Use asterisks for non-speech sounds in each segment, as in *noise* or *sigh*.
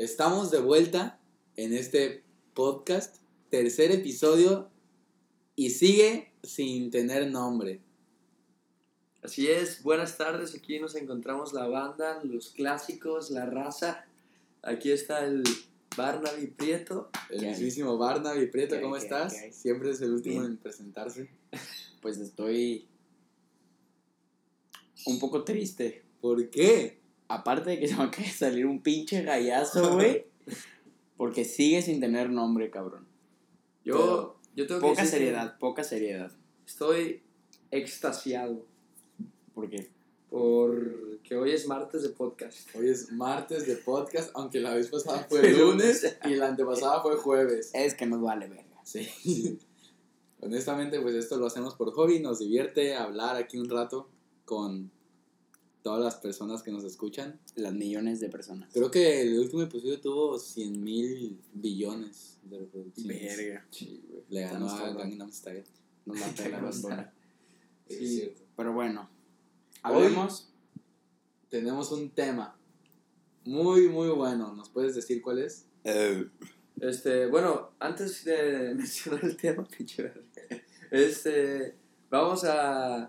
Estamos de vuelta en este podcast, tercer episodio, y sigue sin tener nombre. Así es, buenas tardes, aquí nos encontramos la banda, los clásicos, la raza. Aquí está el Barnaby Prieto. El mismísimo Barnaby Prieto, ¿Qué hay, ¿cómo estás? Siempre es el último Bien. en presentarse. *laughs* Pues estoy un poco triste. ¿Por qué? Aparte de que *laughs* se me acaba de salir un pinche gallazo, güey. *laughs* Porque sigue sin tener nombre, cabrón. Yo, yo tengo que Poca decir que seriedad, poca seriedad. Estoy extasiado Porque porque hoy es martes de podcast. Hoy es martes de podcast, aunque la vez pasada fue *laughs* lunes. y la antepasada fue jueves. es que nos vale verga. Sí. Honestamente, pues esto lo hacemos por hobby, nos divierte hablar aquí un rato con todas las personas que nos escuchan. Las millones de personas. Creo que el último episodio tuvo 100 mil billones de reproducciones. Verga. Sí, güey. Le ganó a. Gangnam Style. Nos la pela *laughs* Sí. Pero bueno. Hoy- Hablemos. Tenemos un tema muy, muy bueno. ¿Nos puedes decir cuál es? Este, bueno, antes de *laughs* mencionar el tema, este, vamos a,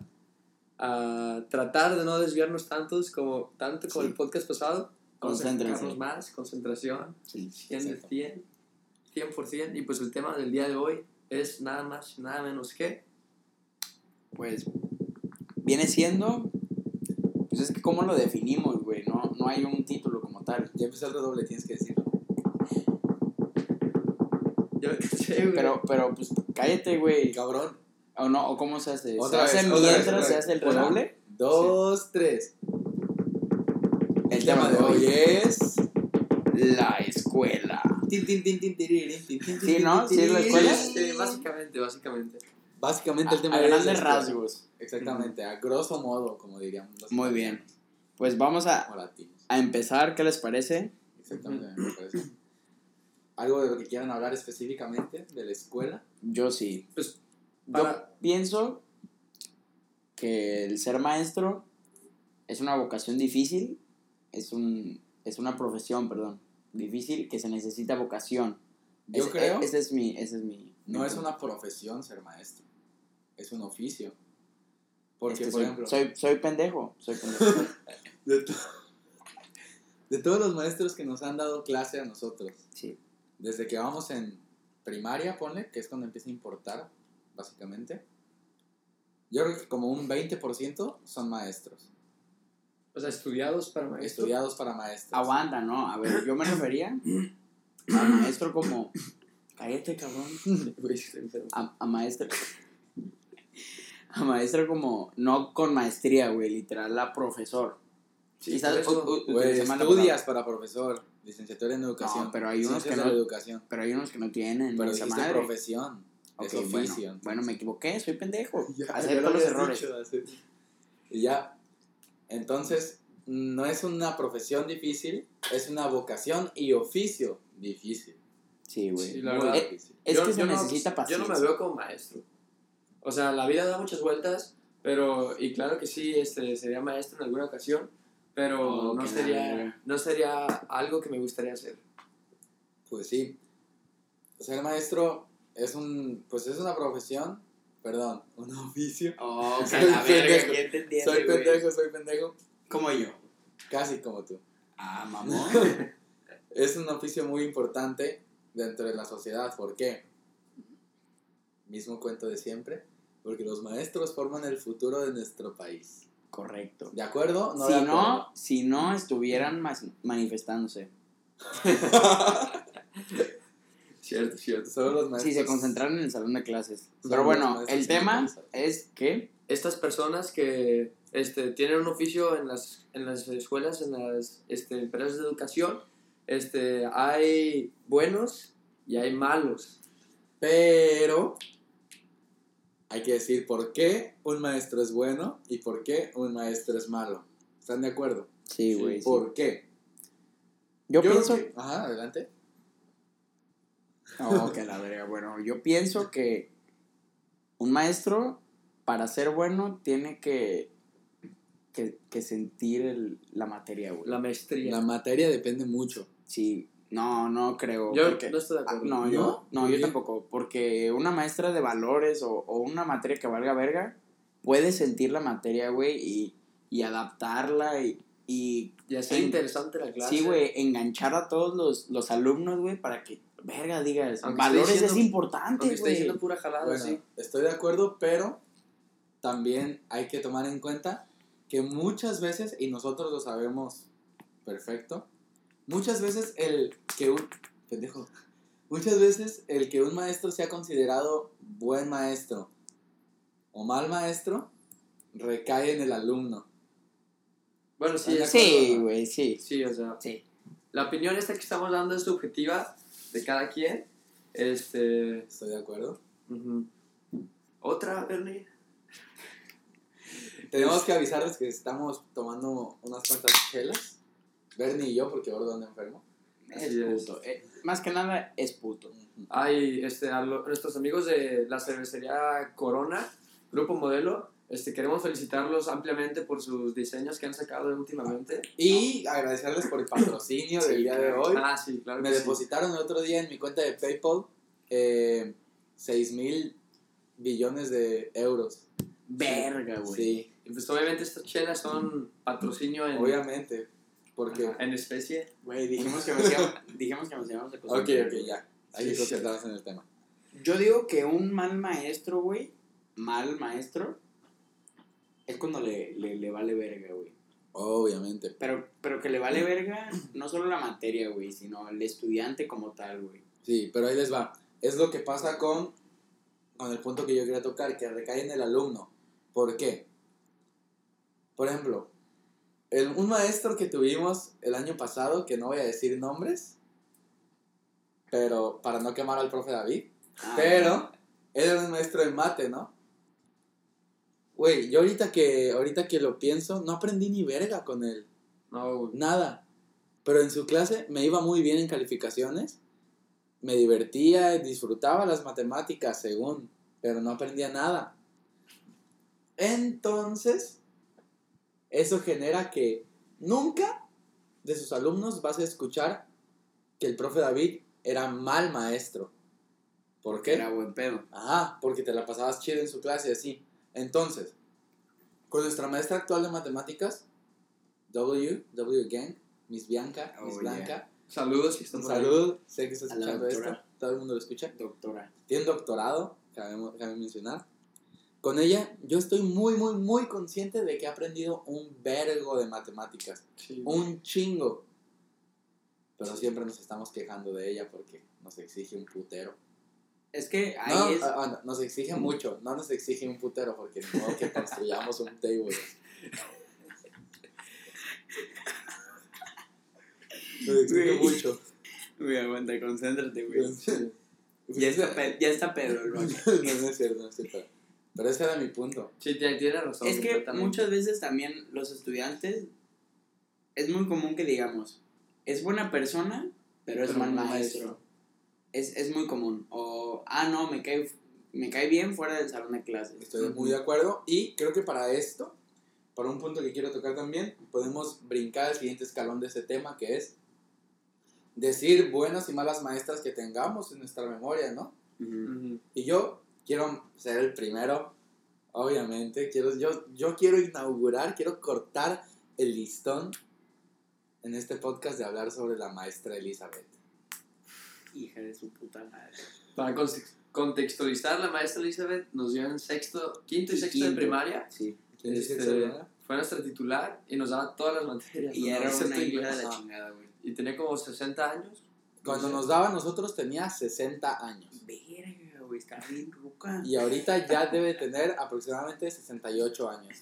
a tratar de no desviarnos tantos como, tanto como Sí. el podcast pasado. Concentrarnos más, concentración, Sí, 100 de exacto. 100, 100%. Y pues el tema del día de hoy es nada más nada menos que... Pues viene siendo. Pues es que, ¿cómo lo definimos, güey? No, no hay un título como tal. Ya empezó el redoble, tienes que decir. *laughs* Yo *laughs* caché, güey. Pero, pero pues cállate, güey. Cabrón. ¿O no? ¿O cómo se hace? Otra ¿Se hace vez, otra vez, mientras otra se vez. hace el redoble? Dos, tres. El tema de hoy es. La escuela. Tin, tin, tin, tin, tirirín, tin, tin, tin, Sí, ¿no? Sí es la escuela. Este, básicamente, básicamente. Básicamente el tema a de hoy es grandes la escuela. rasgos. Exactamente, a grosso modo, como diríamos. Muy bien. Pues vamos a, a empezar. ¿Qué les parece? Exactamente, me parece. ¿Algo de lo que quieran hablar específicamente de la escuela? Yo sí. Pues, Yo pienso que el ser maestro es una vocación difícil. Es, un, es una profesión, perdón. Difícil que se necesita vocación. Yo Ese- creo. Ese es mi. Ese es mi No mi es una profesión ser maestro, es un oficio. Porque, Es que por soy, ejemplo, soy, soy pendejo. Soy pendejo. *laughs* de, to- de todos los maestros que nos han dado clase a nosotros, sí. desde que vamos en primaria, ponle, que es cuando empieza a importar, básicamente, yo creo que como un 20% son maestros, O sea, estudiados para maestro. estudiados para maestros. Aguanta, ¿no? A ver, yo me refería *coughs* a maestro como. Cállate, cabrón. *laughs* A, a maestro. *laughs* A maestro como. No con maestría, güey. Literal, a profesor. Sí, Quizás estudias para profesor, licenciatura en educación. No, pero hay unos que no- educación. Pero hay unos que no tienen. Pero esa dijiste madre. profesión, es Ok, bueno. oficio. Bueno, me equivoqué, soy pendejo. *laughs* Ya, Acepto lo los errores. dicho. Y ya. Entonces, no es una profesión difícil, es una vocación y oficio difícil. Sí, güey. Sí, la verdad. Eh, difícil. es Yo- que se yo no- necesita Yo paciencia. no me veo como maestro. O sea, la vida da muchas vueltas, pero, y claro que sí, este, sería maestro en alguna ocasión, pero Oh, no, sería, no sería algo que me gustaría hacer. Pues sí. Ser maestro es un pues es una profesión, perdón, *laughs* un oficio. Oh, que Soy la verga, pendejo. ¿quién te entiende, soy pendejo, soy pendejo, Como yo. casi como tú. Ah, *laughs* mamón. Es un oficio muy importante dentro de la sociedad, ¿por qué? Mismo cuento de siempre, porque los maestros forman el futuro de nuestro país. Correcto. ¿De acuerdo? si, de acuerdo? no, si no estuvieran manifestándose. *laughs* Cierto, cierto. Solo los maestros. Si se concentraran en el salón de clases. Pero bueno, el tema es que Estas personas que este, tienen un oficio en las, en las escuelas, en las este, empresas de educación, este, hay buenos y hay malos. Pero hay que decir por qué un maestro es bueno y por qué un maestro es malo. ¿Están de acuerdo? Sí, güey. sí. ¿Por qué? Yo, pienso. que- Ajá, adelante. No, que la verga. Bueno, yo pienso que un maestro, para ser bueno, tiene que, que, que sentir el- la materia, güey. La maestría. La materia depende mucho. Sí, No, no creo. Yo porque- no estoy de acuerdo. no, ¿No? yo, no, ¿Por yo tampoco. Porque una maestra de valores o, o una materia que valga verga puede sentir la materia, güey, y, y adaptarla y, y Y hacer en- interesante la clase. sí, güey, enganchar a todos los, los alumnos, güey, para que, verga, digas, Aunque valores es importante, güey. diciendo pura jalada, Bueno, sí. estoy de acuerdo, pero también hay que tomar en cuenta que muchas veces, y nosotros lo sabemos perfecto, muchas veces el que un... Pendejo. Muchas veces el que un maestro sea considerado buen maestro o mal maestro recae en el alumno. Bueno, sí, ¿Estás es- de Sí, güey, sí. sí, o sea, Sí. la opinión esta que estamos dando es subjetiva de cada quien. Este. Estoy de acuerdo. Otra, Bernie. Tenemos que avisarles que estamos tomando unas cuantas chelas. Bernie y yo, porque Gordo anda enfermo. Es es. puto. Eh, más que nada, es puto. Hay este, a lo- nuestros amigos de la cervecería Corona, Grupo Modelo. Este, queremos felicitarlos ampliamente por sus diseños que han sacado últimamente. Y agradecerles por el patrocinio del Sí, día de hoy. Ah, sí, claro. Me que sí. depositaron el otro día en mi cuenta de PayPal eh, 6 mil billones de euros. Verga, güey. Sí, Y pues obviamente estas chelas son patrocinio en, obviamente. Porque. Ajá, en especie. Güey, dijimos que nos *laughs* íbamos, dijimos que nos íbamos a Ok, concentrar, ok, güey. ya. Hay Sí, que sí. concentrarnos en el tema. Yo digo que un mal maestro, güey, mal maestro, es cuando le, le, le vale verga, güey. Obviamente. Pero, pero que le vale verga no solo la materia, güey, sino el estudiante como tal, güey. Sí, pero ahí les va. Es lo que pasa con, con el punto que yo quería tocar, que recae en el alumno. ¿Por qué? Por ejemplo, el- un maestro que tuvimos el año pasado, que no voy a decir nombres, pero para no quemar al profe David, Ah, pero él era un maestro de mate, ¿no? Güey, yo ahorita que, ahorita que lo pienso, no aprendí ni verga con él. No, güey. Nada. Pero en su clase me iba muy bien en calificaciones. Me divertía, disfrutaba las matemáticas según, pero no aprendía nada. Entonces, eso genera que nunca de sus alumnos vas a escuchar que el profe David era mal maestro. ¿Por qué? Era buen pedo. Ajá, porque te la pasabas chido en su clase así. Entonces, con nuestra maestra actual de matemáticas, W, W Gang, Miss Bianca, Miss Oh, Blanca, Saludos si están sé que la escuchando esto, todo el mundo lo escucha. Doctora. Tiene doctorado, cabe, cabe mencionar. Con ella, yo estoy muy, muy, muy consciente de que he aprendido un vergo de matemáticas. Sí. Un chingo. Pero siempre nos estamos quejando de ella porque nos exige un putero. Es que ahí No, es... ah, ah, no, nos exige mucho, no nos exige un putero porque no que construyamos un table. Nos exige Güey. mucho. Güey, aguanta, concéntrate, güey. Sí. Ya está, pe- ya está pedo *laughs* el no, no es cierto, no es cierto. Pero ese era mi punto. Sí, tiene, tiene razón. Es que muchas veces también los estudiantes es muy común que digamos, es buena persona, pero es Pero mal mal maestro. maestro. Es, es muy común. O, ah, no, me cae, me cae bien fuera del salón de clases. Estoy muy de acuerdo. Y creo que para esto, para un punto que quiero tocar también, podemos brincar al siguiente escalón de ese tema que es decir buenas y malas maestras que tengamos en nuestra memoria, ¿no? Y yo quiero ser el primero, obviamente. Quiero, yo, yo quiero inaugurar, quiero cortar el listón en este podcast de hablar sobre la maestra Elizabeth. Hija de su puta madre. Para context- contextualizar, la maestra Elizabeth nos dio en sexto, quinto y Y sexto de quinto. primaria. Sí. ¿Quién dice Este, fue nuestra titular y nos daba todas las materias. Y era *laughs* una hija de la chingada, güey. Y tenía como 60 años. Cuando No sé. nos daba a nosotros tenía 60 años. Verga, güey, está bien ruca. Y ahorita ya debe tener aproximadamente 68 años.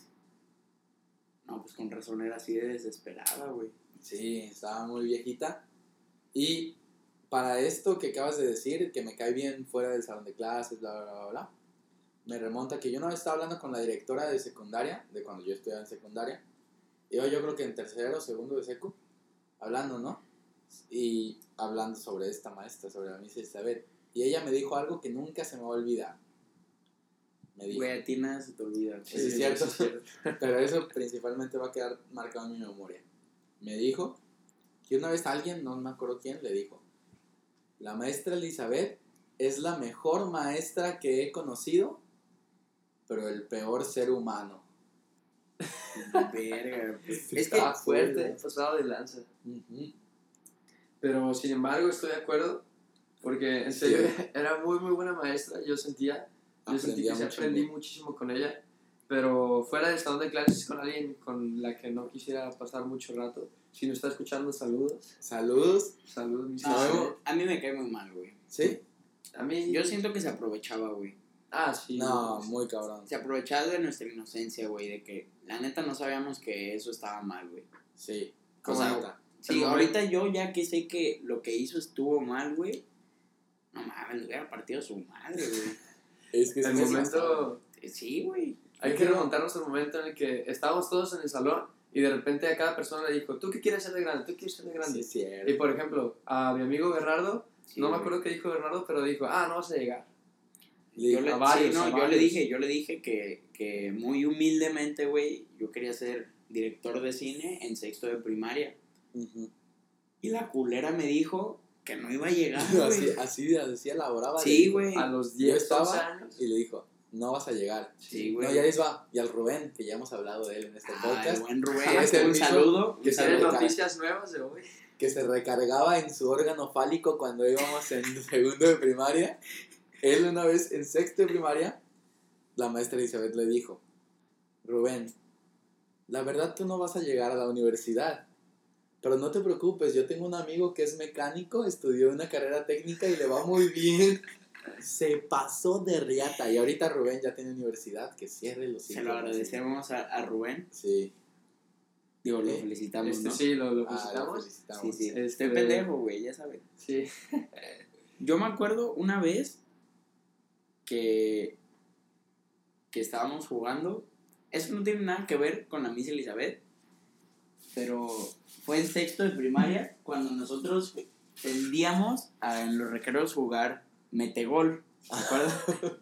No, pues con razón era así de desesperada, güey. Sí, estaba muy viejita. Y para esto que acabas de decir, que me cae bien fuera del salón de clases, bla, bla, bla, bla, me remonta que yo una vez estaba hablando con la directora de secundaria, de cuando yo estudiaba en secundaria. Iba yo creo que en tercero o segundo de secu, hablando, ¿no? Y hablando sobre esta maestra, sobre la misa Isabel. Y ella me dijo algo que nunca se me va a olvidar. Me dijo, Güey, a ti nada se te olvida. güey. Sí, es cierto. *laughs* pero eso principalmente va a quedar marcado en mi memoria. Me dijo que una vez alguien, no me acuerdo quién, le dijo, la maestra Elizabeth es la mejor maestra que he conocido, pero el peor ser humano. *laughs* Verga, pues, Es que fuerte, pasado de lanza. Pero sin embargo estoy de acuerdo porque en Sí. serio *laughs* era muy muy buena maestra, yo sentía, yo sentí que aprendí güey. muchísimo con ella, pero fuera del salón de clases con alguien con la que no quisiera pasar mucho rato, si no está escuchando saludos, Saludos. saludos mis a mí me cae muy mal, güey. ¿Sí? A mí Yo siento que se aprovechaba, güey. Ah, sí. No, güey. muy cabrón. Se aprovechaba de nuestra inocencia, güey, de que la neta no sabíamos que eso estaba mal, güey. Sí. O Como sea, neta. Sí, El ahorita yo ya que sé que lo que hizo estuvo mal, güey. No mames, le hubiera partido su madre, güey. *laughs* Es que el sí me momento Sí, güey. hay que remontarnos al momento en el que estábamos todos en el salón y de repente a cada persona le dijo, ¿tú qué quieres ser de grande? ¿Tú quieres ser de grande? Y por ejemplo, a mi amigo Bernardo, Sí, no me acuerdo qué dijo Bernardo, pero dijo, ah, no vas a llegar. Le Yo le, a varios, sí, no, a yo le dije, yo le dije que, que muy humildemente, güey, yo quería ser director de cine en sexto de primaria. Ujú. Y la culera me dijo que no iba a llegar, *laughs* así, así, así elaboraba. Sí, güey. A los Yo 10, 12 estaba años. y le dijo, no vas a llegar. Sí, güey. No, ya les va. Y al Rubén, que ya hemos hablado de él en este Ah, el podcast, buen Rubén, Ah, es el un saludo. que un se ¿Tienes saludo. reca- noticias nuevas de hoy? que se recargaba en su órgano fálico cuando íbamos en *laughs* segundo de primaria. Él una vez en sexto de primaria, la maestra Elizabeth le dijo, Rubén, la verdad tú no vas a llegar a la universidad, pero no te preocupes, yo tengo un amigo que es mecánico, estudió una carrera técnica y le va muy bien. Se pasó de riata y ahorita Rubén ya tiene universidad, que cierre los Se lo agradecemos a, a Rubén. Sí. Digo, lo ¿Eh? felicitamos, Este, ¿no? sí, lo, lo Ah, lo felicitamos. felicitamos. Sí, sí. Este- Estoy pendejo, güey, ya sabes. Sí. *laughs* Yo me acuerdo una vez que, que estábamos jugando. Eso no tiene nada que ver con la Miss Elizabeth. Pero fue en sexto de primaria cuando nosotros tendíamos a en los recreos jugar metegol. ¿Se acuerdan?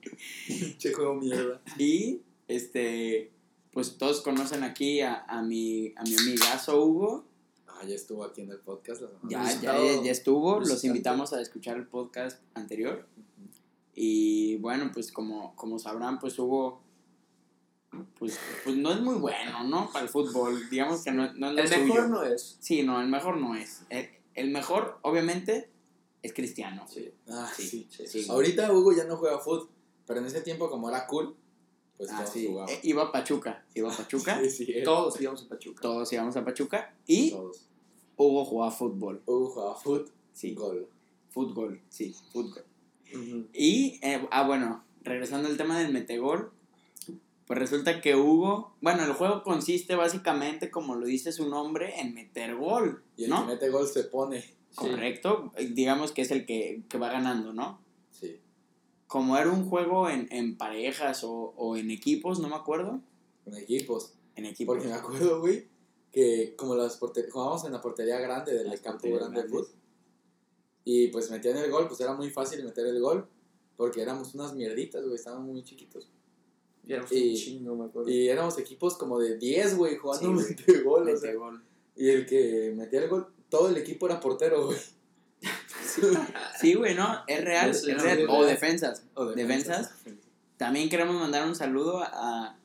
*laughs* Che juego mierda. y este pues todos conocen aquí a, a mi a mi amigazo Hugo. Ah, ya estuvo aquí en el podcast la semana Ya, ya, ya, estuvo. Los invitamos a escuchar el podcast anterior. Y bueno, pues como, como sabrán, pues Hugo, pues, pues no es muy bueno, ¿no? Para el fútbol. Digamos que no, no es lo El suyo. mejor no es. Sí, no, el mejor no es. El, el mejor, obviamente, es Cristiano. Sí. Ah, Sí, sí. sí, sí. Ahorita Hugo ya no juega fútbol, pero en ese tiempo como era cool, pues Ah, todos sí. Eh, iba a Pachuca. Iba a Pachuca. *laughs* Sí, sí, Todos íbamos a Pachuca. Todos íbamos a Pachuca. Y todos. Hugo jugaba fútbol. Hugo jugaba fútbol, Sí. gol. Fútbol, sí, fútbol. Y, eh, ah, bueno, regresando al tema del metegol, pues resulta que Hugo, bueno, el juego consiste básicamente, como lo dice su nombre, en meter gol, Y el ¿no? que mete gol se pone. Correcto, digamos que es el que, que va ganando, ¿no? Sí. Como era un juego en, en parejas o, o en equipos, no me acuerdo. Con equipos. En equipos. Porque me acuerdo, güey, que como las jugábamos en la portería grande del Las campo grande de fútbol. Y pues metían el gol, pues era muy fácil meter el gol. Porque éramos unas mierditas, güey, estábamos muy chiquitos. Y éramos Y- un chingo, me acuerdo. Y éramos equipos como de 10, güey, jugando Sí, güey. *laughs* mete gol. o sea. Metegol. Y el que metía el gol, todo el equipo era portero, güey. Sí, güey, ¿no? Es real, es O defensas. O ¿Defensas? También queremos mandar un saludo a,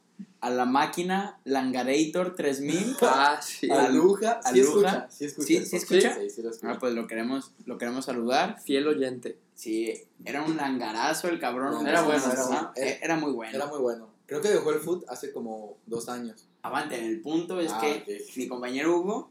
a la máquina Langarator 3000. *laughs* Ah, sí. A Luja, A sí Luja. escucha, sí escucha. ¿Sí- sí escucha? Sí, sí lo escucha. Ah, pues lo queremos, lo queremos saludar. Fiel oyente. Sí, era un langarazo el cabrón. Era bueno, era bueno. e- era muy bueno. Era muy bueno. Creo que dejó el foot hace como dos años. Avante, el punto es Ah, que mi compañero Hugo,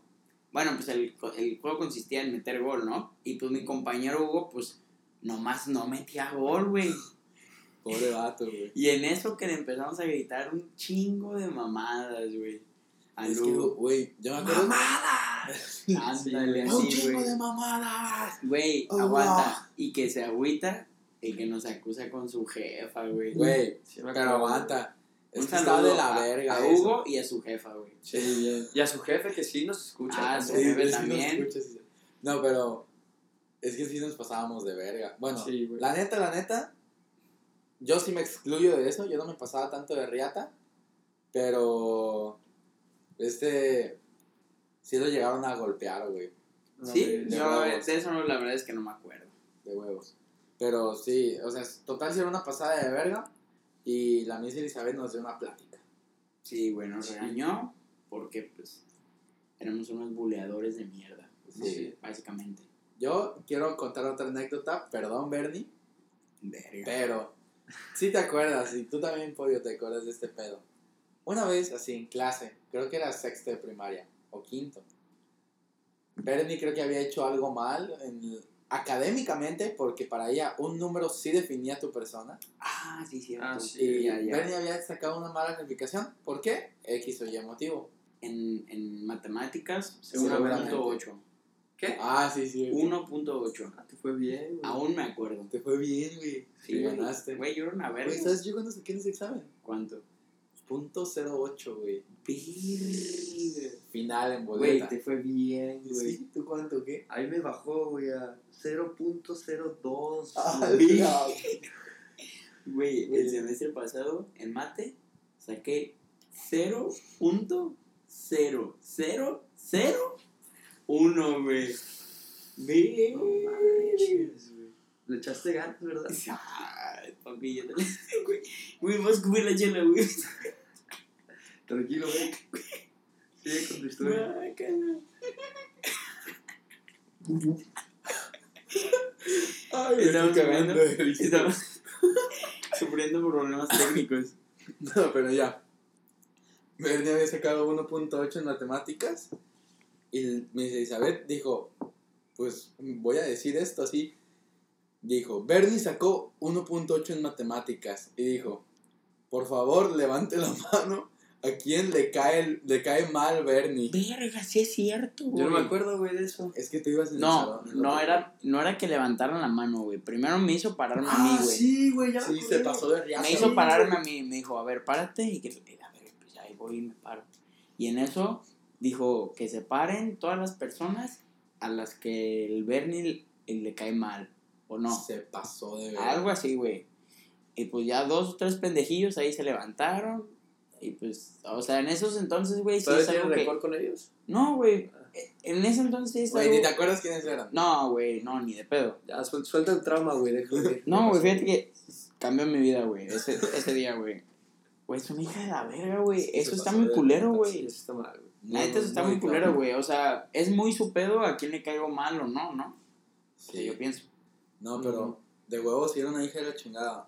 bueno, pues el, el juego consistía en meter gol, ¿no? Y pues mi compañero Hugo, pues nomás no metía gol, güey. *laughs* Pobre vato, güey. Y en eso que le empezamos a gritar un chingo de mamadas, güey. Al Es Hugo. güey, yo me acuerdo. *laughs* Ándale, ¡Un así, chingo güey. de mamadas! Güey, Oh, aguanta. Y que se agüita el que nos acusa con su jefa, güey. Güey, Sí, me pero acuerdo. aguanta. Es Un que está de la verga. a. Hugo y a su jefa, güey. Sí, bien. Y a su jefe que sí nos escucha. Ah, su jefe también. No, pero es que sí nos pasábamos de verga. Bueno, Sí, la neta, la neta, yo sí me excluyo de eso. Yo no me pasaba tanto de riata, pero este sí lo llegaron a golpear, güey. Sí, yo huevos. de eso la verdad es que no me acuerdo. de huevos. Pero sí, o sea, total, sí era una pasada de verga. Y la Miss Elizabeth nos dio una plática. Sí, nos regañó porque, pues, éramos unos buleadores de mierda. Sí. Básicamente. Yo quiero contar otra anécdota, perdón, Bernie, Verga. pero si te acuerdas, y tú también, Pollo, te acuerdas de este pedo. Una vez, así en clase, creo que era sexto de primaria o quinto. Bernie creo que había hecho algo mal en- académicamente, porque para ella un número sí definía tu persona. Ah, sí, cierto. Ah, sí. Y ya, ya. Bernie había sacado una mala calificación. ¿Por qué? X o Y motivo. En, en matemáticas, Seguramente. 1.8. ¿Qué? Ah, sí, sí. 1.8. Ah, te fue bien, güey. Aún me acuerdo. Te fue bien, güey. Sí, ganaste. Güey, yo era una verga. Güey, ¿sabes yo cuándo saqué en ese examen? ¿Cuánto? Punto 08, güey. Final en Güey, boleta. te fue bien, güey. ¿Sí? ¿Tú cuánto qué? Ahí me bajó, güey, a 0.02. Ah, güey. *laughs* Güey, Güey. el semestre pasado, en mate, saqué 0.0001, güey. Ve. No manches, güey. Le echaste ganas, ¿verdad? Ay, papi, yo te *laughs* güey. Güey, vas a escupir la chela, güey. Tranquilo, güey. Sigue con tu historia. Ay, me Estamos estoy cagando sufriendo, de risa. estamos sufriendo problemas técnicos. No, pero ya. Bernie había sacado 1.8 en matemáticas. Y Miss Elizabeth dijo: Pues voy a decir esto así. Dijo: Bernie sacó 1.8 en matemáticas. Y dijo: Por favor, levante la mano a quien le cae, le cae mal Bernie. Verga, sí es cierto, güey. Yo no me acuerdo, güey, de eso. Es que tú ibas en el No, no otro. era, no era que levantaran la mano, güey. Primero me hizo pararme a mí, Ah, güey. sí, güey, ya Sí, se pasó de riazo. me hizo pararme a mí. Me dijo, a ver, párate. Y que, a ver, pues ahí voy y me paro. Y en eso dijo que se paren todas las personas a las que el Bernie le cae mal. ¿O no? Se pasó de verdad. Algo así, güey. Y pues ya dos o tres pendejillos ahí se levantaron. Y pues, o sea, en esos entonces, güey, sí ¿Todavía es algo que... récord con ellos? No, güey. En ese entonces sí es Güey, algo... ni te acuerdas quiénes eran. No, güey, no, ni de pedo. Ya, suel- suelta el trauma, güey, déjalo ir. No, güey, ¿Qué fíjate que cambió mi vida, güey, ese, ese día, güey. Güey, es una hija de la verga, güey. Sí, Eso está muy culero, güey. Eso está mal, güey. La neta, eso está muy culero, güey. O sea, es muy su pedo a quién le caigo mal o no, ¿no? Sí. Que yo pienso. No, pero de huevos sí era una hija de la chingada.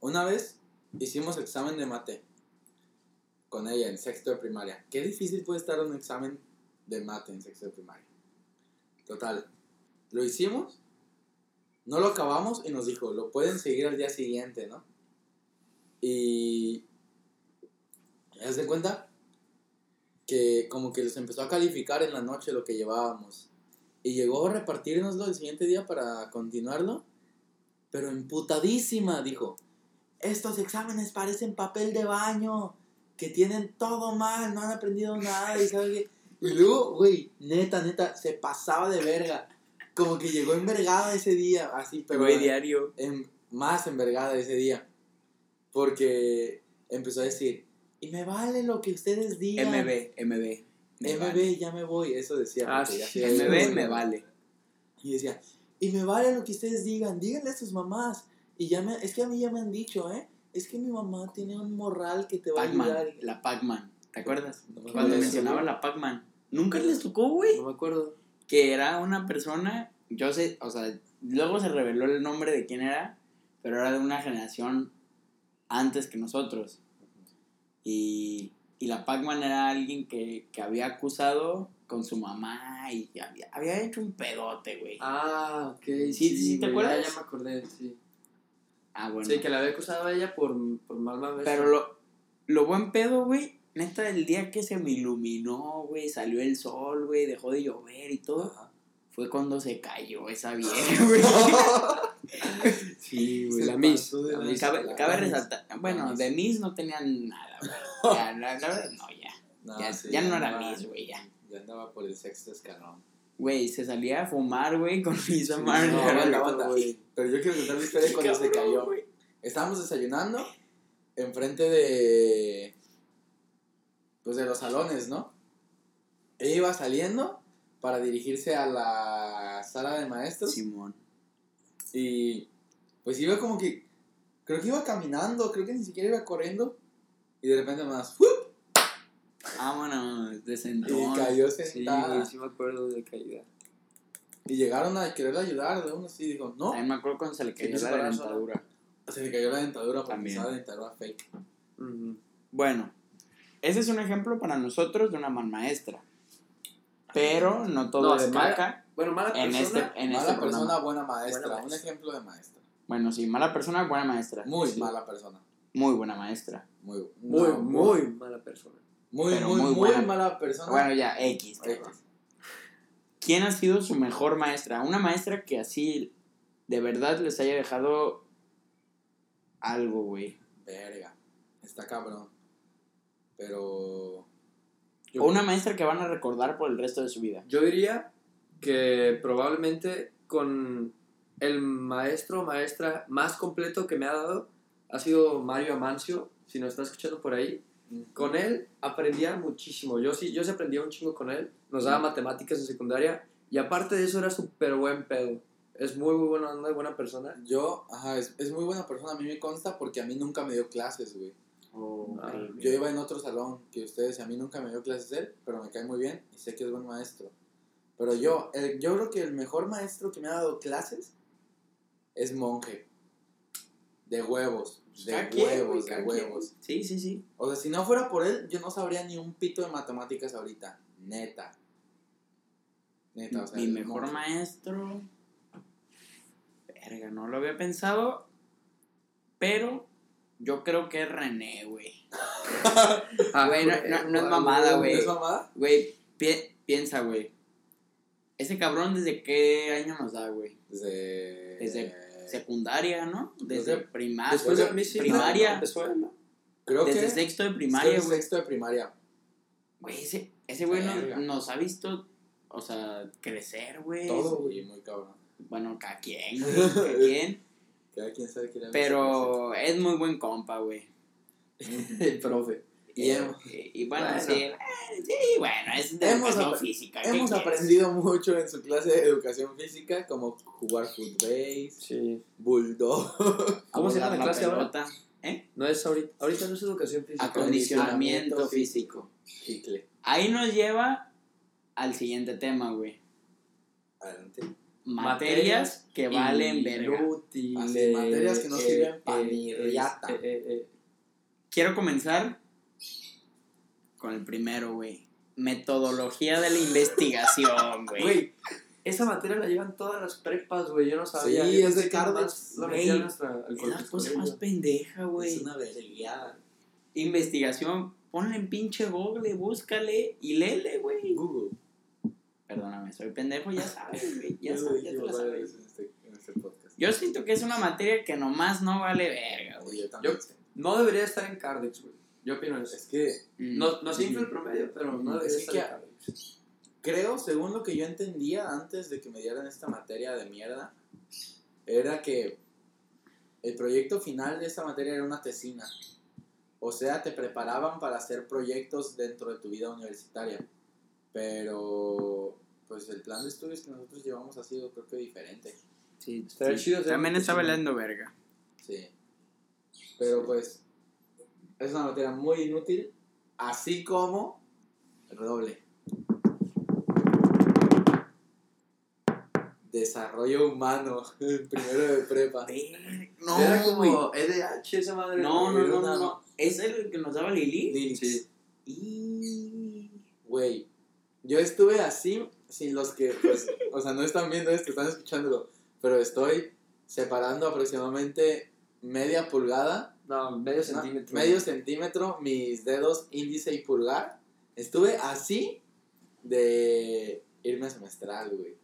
Una vez hicimos examen de mate con ella en sexto de primaria. Qué difícil puede estar un examen de mate en sexto de primaria. Total, lo hicimos, no lo acabamos y nos dijo, lo pueden seguir al día siguiente, ¿no? Y... ¿Haz de cuenta? Que como que les empezó a calificar en la noche lo que llevábamos. Y llegó a repartirnoslo el siguiente día para continuarlo. Pero emputadísima, dijo. Estos exámenes parecen papel de baño. Que tienen todo mal, no han aprendido nada. Y, sabe qué. *laughs* y luego, güey, neta, neta, se pasaba de verga. Como que llegó envergada ese día, así, pero Güey, diario. en- más envergada ese día. Porque empezó a decir, y me vale lo que ustedes digan. MB, MB. Me MB, vale. ya me voy, eso decía. Ah, sí, MB me vale. Y decía, y me vale lo que ustedes digan, díganle a sus mamás. Y ya me, es que a mí ya me han dicho, ¿eh? Es que mi mamá tiene un morral que te va a ayudar. la Pac-Man. ¿Te acuerdas? No me Cuando acuerdo. mencionaba la Pac-Man. Nunca les tocó, güey. No me acuerdo. que era una persona, yo sé, o sea, luego se reveló el nombre de quién era, pero era de una generación antes que nosotros. Y, y la Pac-Man era alguien que, que había acusado con su mamá y había, había hecho un pedote, güey. Ah, ok. Sí, sí, ¿te güey, acuerdas? Ya, ya me acordé, sí. Ah, bueno. Sí, que la había acusado a ella por, por mal maestro. Pero lo, lo buen pedo, güey, neta, el día que se me iluminó, güey, salió el sol, güey, dejó de llover y todo, Ajá. fue cuando se cayó esa vieja, *laughs* güey. *laughs* Sí, güey, la Miss. la. Miss. Cabe, la- cabe la resaltar, bueno, de Miss no tenían nada, güey. Ya, la, verdad, no, ya. *laughs* No, ya, sí, ya no era Miss, güey, ya. Ya andaba por el sexto escalón. Güey, se salía a fumar, güey, con Lisa Sí, no, aguanta, aguanta. Pero yo quiero contar la historia cuando se cayó. Estábamos desayunando enfrente de. Pues de los salones, ¿no? Ella iba saliendo para dirigirse a la sala de maestros. Simón. Y pues iba como que, creo que iba caminando, creo que ni siquiera iba corriendo. Y de repente más, ¡fup! Vámonos, de y sentón. cayó Sí, sentada. güey, sí me acuerdo de caída. Y llegaron a quererle ayudar de uno así, dijo, no. También me acuerdo cuando se le cayó ¿Quién la dentadura. Se le cayó la dentadura porque También. usaba dentadura fake. Ujú. Bueno, ese es un ejemplo para nosotros de una mal maestra. Pero no todo No, es caca. Bueno, mala En persona. este, en mala este persona, programa. buena maestra. Buena Un maestra. ejemplo de maestra. Bueno, sí, mala persona, buena maestra. Muy Sí. mala persona. Muy buena maestra. Muy, Muy, no, muy mala persona. Muy, pero muy, muy buena. mala persona. Bueno, ya, X. ¿Quién ha sido su mejor maestra? Una maestra que así de verdad les haya dejado algo, güey. Verga. Está cabrón. Pero. Yo- O una maestra que van a recordar por el resto de su vida. Yo diría que probablemente con el maestro o maestra más completo que me ha dado ha sido Mario Amancio, si nos está escuchando por ahí. Con él aprendía muchísimo. Yo sí, yo sí aprendía un chingo con él. Nos daba matemáticas en secundaria. Y aparte de eso era súper buen pedo. Es muy, muy buena onda, buena persona. Yo, ajá, es, es muy buena persona. A mí me consta porque a mí nunca me dio clases, güey. Ah, Yo iba en otro salón que ustedes, y a mí nunca me dio clases él, pero me cae muy bien y sé que es buen maestro. Pero yo, el- yo creo que el mejor maestro que me ha dado clases es monje. De huevos, de huevos, de huevos. Sí, sí, sí. O sea, si no fuera por él, yo no sabría ni un pito de matemáticas ahorita. Neta. Neta, o sea, Mi mejor maestro. Verga, no lo había pensado. Pero yo creo que es René, güey. *laughs* Ah, Güey, no, no- no es mamada, güey. ¿Es mamada? Güey, pi- piensa, güey. Ese cabrón, ¿desde qué año nos da, güey? Desde... Desde Secundaria, ¿no? Desde Desde- primaria. Después de mí sí, primaria. no, empezó él, ¿no? Creo desde que... sexto de primaria, güey. sexto de primaria. Güey, ese, ese güey no- Verga. nos ha visto, o sea, crecer, güey. Todo, güey, muy cabrón. Bueno, cada quien, *laughs* güey, cada quien. Cada quien sabe era Pero es muy buen compa, güey. *laughs* El profe. Y Eh, hemos- y bueno, Bueno. sí, eh, sí, bueno, es de Hemos educación física. ¿qué Hemos quieres? aprendido mucho en su clase de educación física, como jugar footbase, Sí. bulldog, *laughs* ¿Cómo se llama la clase ahora? ¿Eh? No es ahorita, ahorita no es educación física. Acondicionamiento físico. chicle. Ahí nos lleva al siguiente tema, güey. Adelante. Materias que valen verga. Así, materias que no sirven eh, ni eh, riata. eh, eh, eh. Quiero comenzar con el primero, güey. Metodología de la investigación, güey. Güey, esa materia la llevan todas las prepas, güey. Yo no sabía. Sí, Yo es de nomás La nuestra, Es la cosa más pendeja, güey. Es una vergueada. Investigación, ponle en pinche Google, búscale y léele, güey. Google. Perdóname, soy pendejo, ya sabes, güey. Ya sabes, ya te la sabes. en este, en este podcast. Yo siento que es una materia que nomás no vale verga, güey. Yo también Yo-. No debería estar en Cardex, güey. Yo opino eso. Es que Mm. No, no se infla el promedio, pero no Es debería estar que- creo, según lo que yo entendía antes de que me dieran esta materia de mierda, era que el proyecto final de esta materia era una tesina. O sea, te preparaban para hacer proyectos dentro de tu vida universitaria. Pero, pues el plan de estudios que nosotros llevamos ha sido, creo que diferente. Sí, chido También está tesina. valiendo verga. Sí. Pero pues, es una materia muy inútil, así como redoble. Desarrollo humano, *laughs* primero de prepa. No, Era como EDH esa madre. No, no, no, no, no. ¿Es el que nos daba Lili? Lilix. Sí. Y... Güey, yo estuve así, sin los que, pues, *laughs* o sea, no están viendo esto, están escuchándolo, pero estoy separando aproximadamente media pulgada No, medio No, centímetro. medio centímetro, mis dedos índice y pulgar. Estuve así de irme a semestral, güey.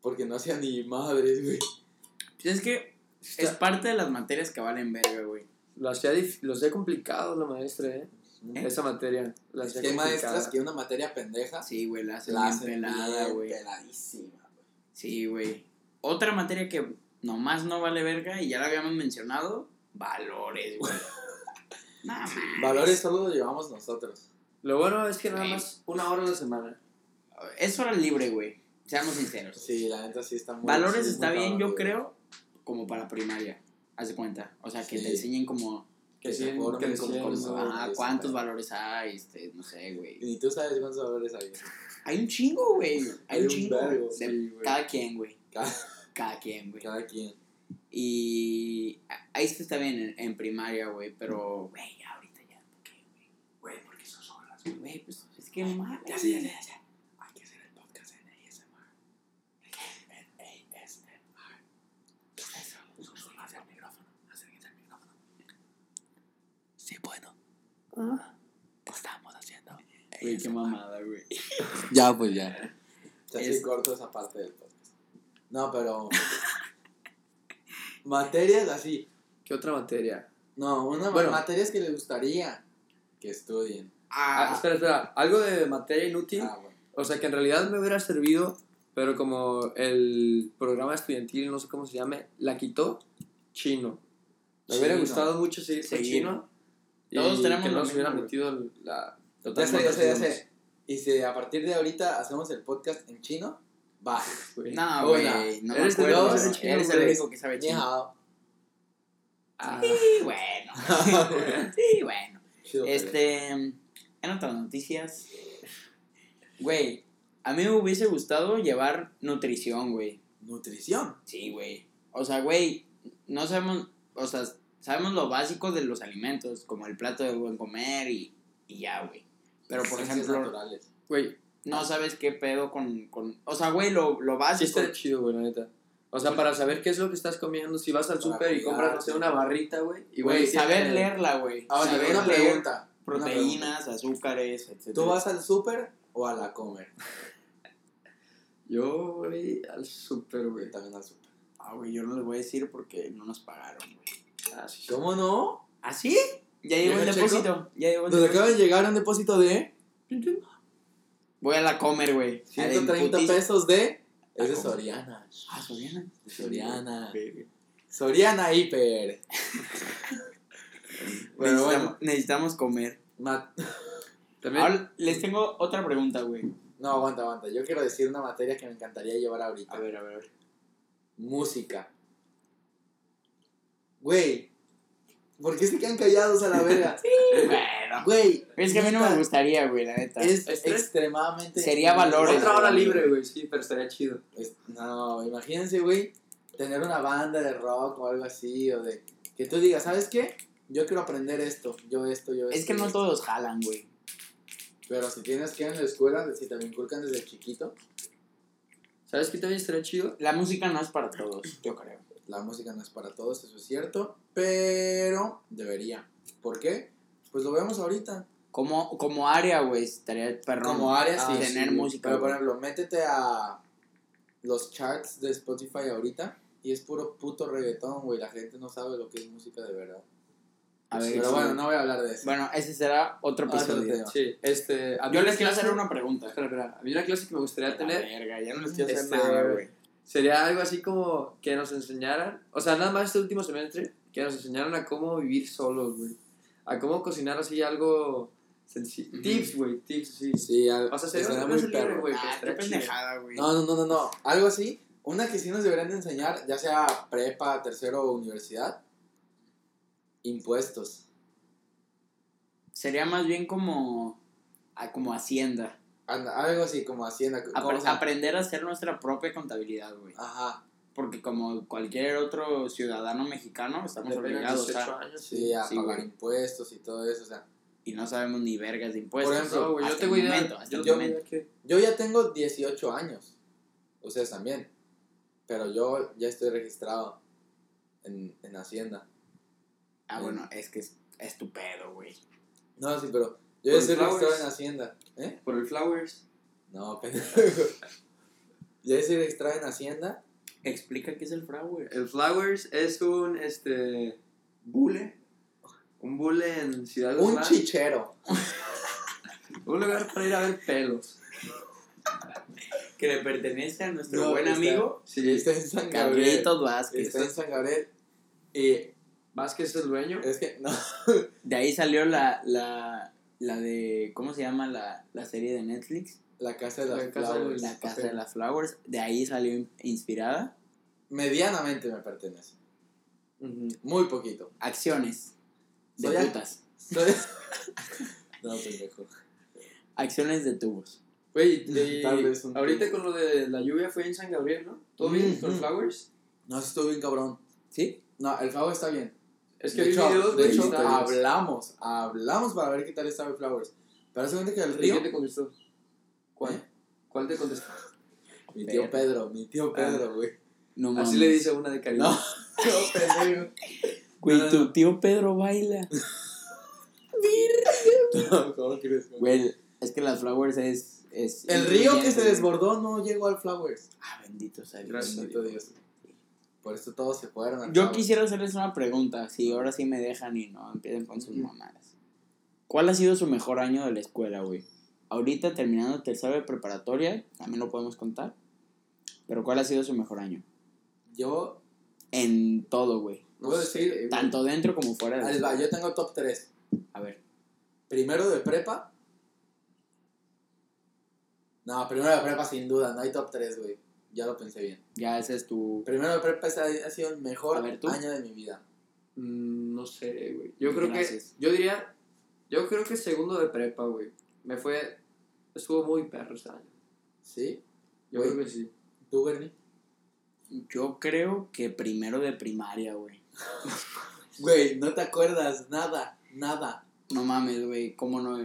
Porque no hacía ni madres, güey. Pues es que es parte de las materias que valen verga, güey. Lo hacía, lo hacía complicado la maestra, ¿eh? ¿Eh? Esa materia. La Es que hay maestras que una materia pendeja Sí, güey, la hacen la bien hacen pelada, güey. peladísima, güey. Sí, güey. Otra materia que nomás no vale verga y ya la habíamos mencionado, valores, güey. *laughs* no mames. Valores solo lo llevamos nosotros. Lo bueno es que nada más una hora a la semana. Es hora libre, güey. Seamos sinceros. Sí, la neta sí está muy Valores sí, está muy bien, yo cabrón, creo, como para primaria. Haz de cuenta. O sea, que Sí. te enseñen como, Que se siguen formen como creciendo, personas, ajá, güey, cuántos sí, valores hay, este, no sé, güey. Y ni tú sabes cuántos valores hay. Hay un chingo, güey. Hay, Hay un un chingo. de sí, güey. cada quien, güey. Cada, Cada quien, güey. cada quien. Y ahí está bien en, en primaria, güey. Pero, güey, ahorita ya. ¿por qué, güey? Güey, porque sos horas. Güey, pues es que no mames. Ya sé, ya sé, ya sé. Hay que hacer el podcast en ASMR. En ASMR. Susurras al micrófono. Acérquense al micrófono. Sí, bueno. Estamos haciendo. Güey, qué mamada, güey. Ya, pues ya. Ya sí Es- corto esa parte del podcast. No, pero. materias así. ¿Qué otra materia? No, una Bueno. materias que les gustaría que estudien. Ah, Ah, espera, espera. Algo de materia inútil. Ah, bueno. O sea, que en realidad me hubiera servido, pero como el programa estudiantil, no sé cómo se llame, la quitó, chino. Me hubiera Chino. gustado mucho seguir Seguir. chino. Todos y tenemos que lo no se hubiera mismo, metido la... Ya sé, ya sé, ya sé. Y si a partir de ahorita hacemos el podcast en chino, va. güey. no, güey. No Eres acuerdo. el único que sabe chino. Ah, Sí, bueno. *laughs* sí, bueno. Este. En otras noticias. Güey, a mí me hubiese gustado llevar nutrición, güey. Nutrición. Sí, güey. O sea, güey, no sabemos. O sea, sabemos lo básico de los alimentos, como el plato de buen comer y, y ya, güey. Pero por ejemplo, naturales. Güey, no sabes qué pedo con. con o sea, güey, lo, lo sí básico. está chido, güey, la neta. O sea, para saber qué es lo que estás comiendo, si vas al súper y compras, no sé, una barrita, güey. Güey, Igual saber leerla, güey. Ahora, saber una leer pregunta. proteínas, azúcares, etc. ¿Tú vas al súper o a la comer? *laughs* Yo, güey, al súper, güey. también al súper. Ah, güey, yo no les voy a decir porque no nos pagaron, güey. Ah, sí, sí. ¿Cómo no? ¿Ah, sí? Ya llegó el depósito. Ya llegó el Nos depósito. acaba de llegar un depósito de Voy a la comer, güey. A la 130 imputiza. pesos de. ¿A Es de? Soriana. Ah, Soriana. Soriana. Soriana Hiper. *laughs* Pero necesitamos, bueno. necesitamos comer. Ma- También, Ahora les tengo otra pregunta, güey. No, aguanta, aguanta. Yo quiero decir una materia que me encantaría llevar ahorita. A ver, a ver, a ver. Música. Güey. ¿Por qué se quedan callados a la verga? *laughs* Bueno. Güey. Es que a mí no me gustaría, güey, la neta. Es extremadamente. Sería valores. otra hora libre, güey, sí, pero estaría chido. Es- no, imagínense, güey, tener una banda de rock o algo así, o de que tú digas, ¿sabes qué? Yo quiero aprender esto, yo esto, yo esto. Es que no esto". todos jalan, güey. Pero si tienes que ir en la escuela, si te lo inculcan desde chiquito, ¿Sabes qué también estaría chido? La música no es para todos, yo creo. La música no es para todos, eso es cierto, pero debería. ¿Por qué? Pues lo vemos ahorita. Como, como área, güey, estaría perrón. Como área, Ah, sí. Tener sí, música. Pero por ejemplo, métete a los charts de Spotify ahorita y es puro puto reggaetón, güey. La gente no sabe lo que es música de verdad. A ver, Pero sí. bueno, no voy a hablar de eso. Bueno, ese será otro Otro episodio. Sí, este... a mí Yo les quiero hacer una pregunta. Espera, espera. A mí una clase que me gustaría La tener verga, ya no les quiero hacer Este, nada, güey. Sería algo así como que nos enseñaran, o sea, nada más este último semestre, que nos enseñaran a cómo vivir solos, güey. A cómo cocinar así algo sencillo. Tips, güey, tips, sí. Sí, al- O sea, sería una muy perro. güey. Ah, pues, qué pendejada, güey. No, no, no, no, no. Algo así. Una que sí nos deberían de enseñar, ya sea prepa, tercero o universidad. Impuestos. Sería más bien como, ah, como Hacienda. Anda, algo así como Hacienda. Apre- aprender a hacer nuestra propia contabilidad, güey. Ajá. Porque como cualquier otro ciudadano mexicano, estamos Depende obligados 18 a... años, Sí, a Sí, pagar güey. impuestos y todo eso. O sea, Y no sabemos ni vergas de impuestos. Por ejemplo, güey, yo tengo idea. momento, yo ya tengo 18 años. Ustedes también. Pero yo ya estoy registrado en, en Hacienda. Ah, bueno, es que es, es tu pedo, güey. No, sí, pero yo ya Por estoy registrado en Hacienda. ¿Eh? Por el Flowers. No, *laughs* pendejo. ya estoy registrado en Hacienda. Explica qué es el fraude. El Flowers es un, este... Bule. Un bule en Ciudad Un Guzmán. chichero. *laughs* Un lugar para ir a ver pelos. Que le pertenece a nuestro No, buen está- amigo Sí, Está en San Gabriel. Carlitos Vázquez. Está en San Gabriel. Y Vázquez es el dueño. es que, no. De ahí salió la, la, la de, ¿cómo se llama la, la serie de Netflix? La casa de las La casa de flowers. La casa de las flowers. De ahí salió in- inspirada. Medianamente me pertenece. Muy poquito. Acciones. De Soy putas. Soy- *laughs* no, pendejo. Acciones de tubos. Güey, *laughs* y Tal vez un ahorita con lo de la lluvia fue en San Gabriel, ¿no? ¿Todo bien con. Flowers? No, sí estuvo bien cabrón. ¿Sí? No, el flower está bien. Es que de hecho, videos de güey, hecho está- hablamos, hablamos para ver qué tal estaba el Flowers. Pero hace que el ¿Y río. quién te contestó? ¿Cuál? ¿Eh? ¿Cuál te contestó? Mi tío Pedro, mi tío Pedro, güey. No Así mames. le dice una de cariño. No, *laughs* no, pendejo. Güey, No, tu no. tío Pedro baila. *laughs* No, ¿cómo crees? Güey, es que las flowers es. es El río que se desbordó no llegó al Flowers. Ah, bendito sea Dios. Gracias. Bendito Dios. Por eso todos se fueron al Yo quisiera hacerles una pregunta, si ahora sí me dejan y no empiecen con sus mamadas. ¿Cuál ha sido su mejor año de la escuela, güey? Ahorita terminando tercero de preparatoria, también lo podemos contar. Pero ¿cuál ha sido su mejor año? Yo, En todo, güey. No Puedo sé, decir, güey. Tanto dentro como fuera de va, yo tengo top 3. A ver. Primero de prepa. No, primero de prepa sin duda, no hay top 3, güey. Ya lo pensé bien. Ya ese es tu... Primero de prepa ese ha sido el mejor año de mi vida. Mm, no sé, güey. Yo creo Gracias. que. Yo diría. Yo creo que segundo de prepa, güey. Me fue. Estuvo muy perro este año. ¿Sí? Yo Güey. creo que sí. ¿Tú, Bernie? Yo creo que primero de primaria, güey. *laughs* Güey, no te acuerdas nada, nada. No mames, güey, ¿cómo no?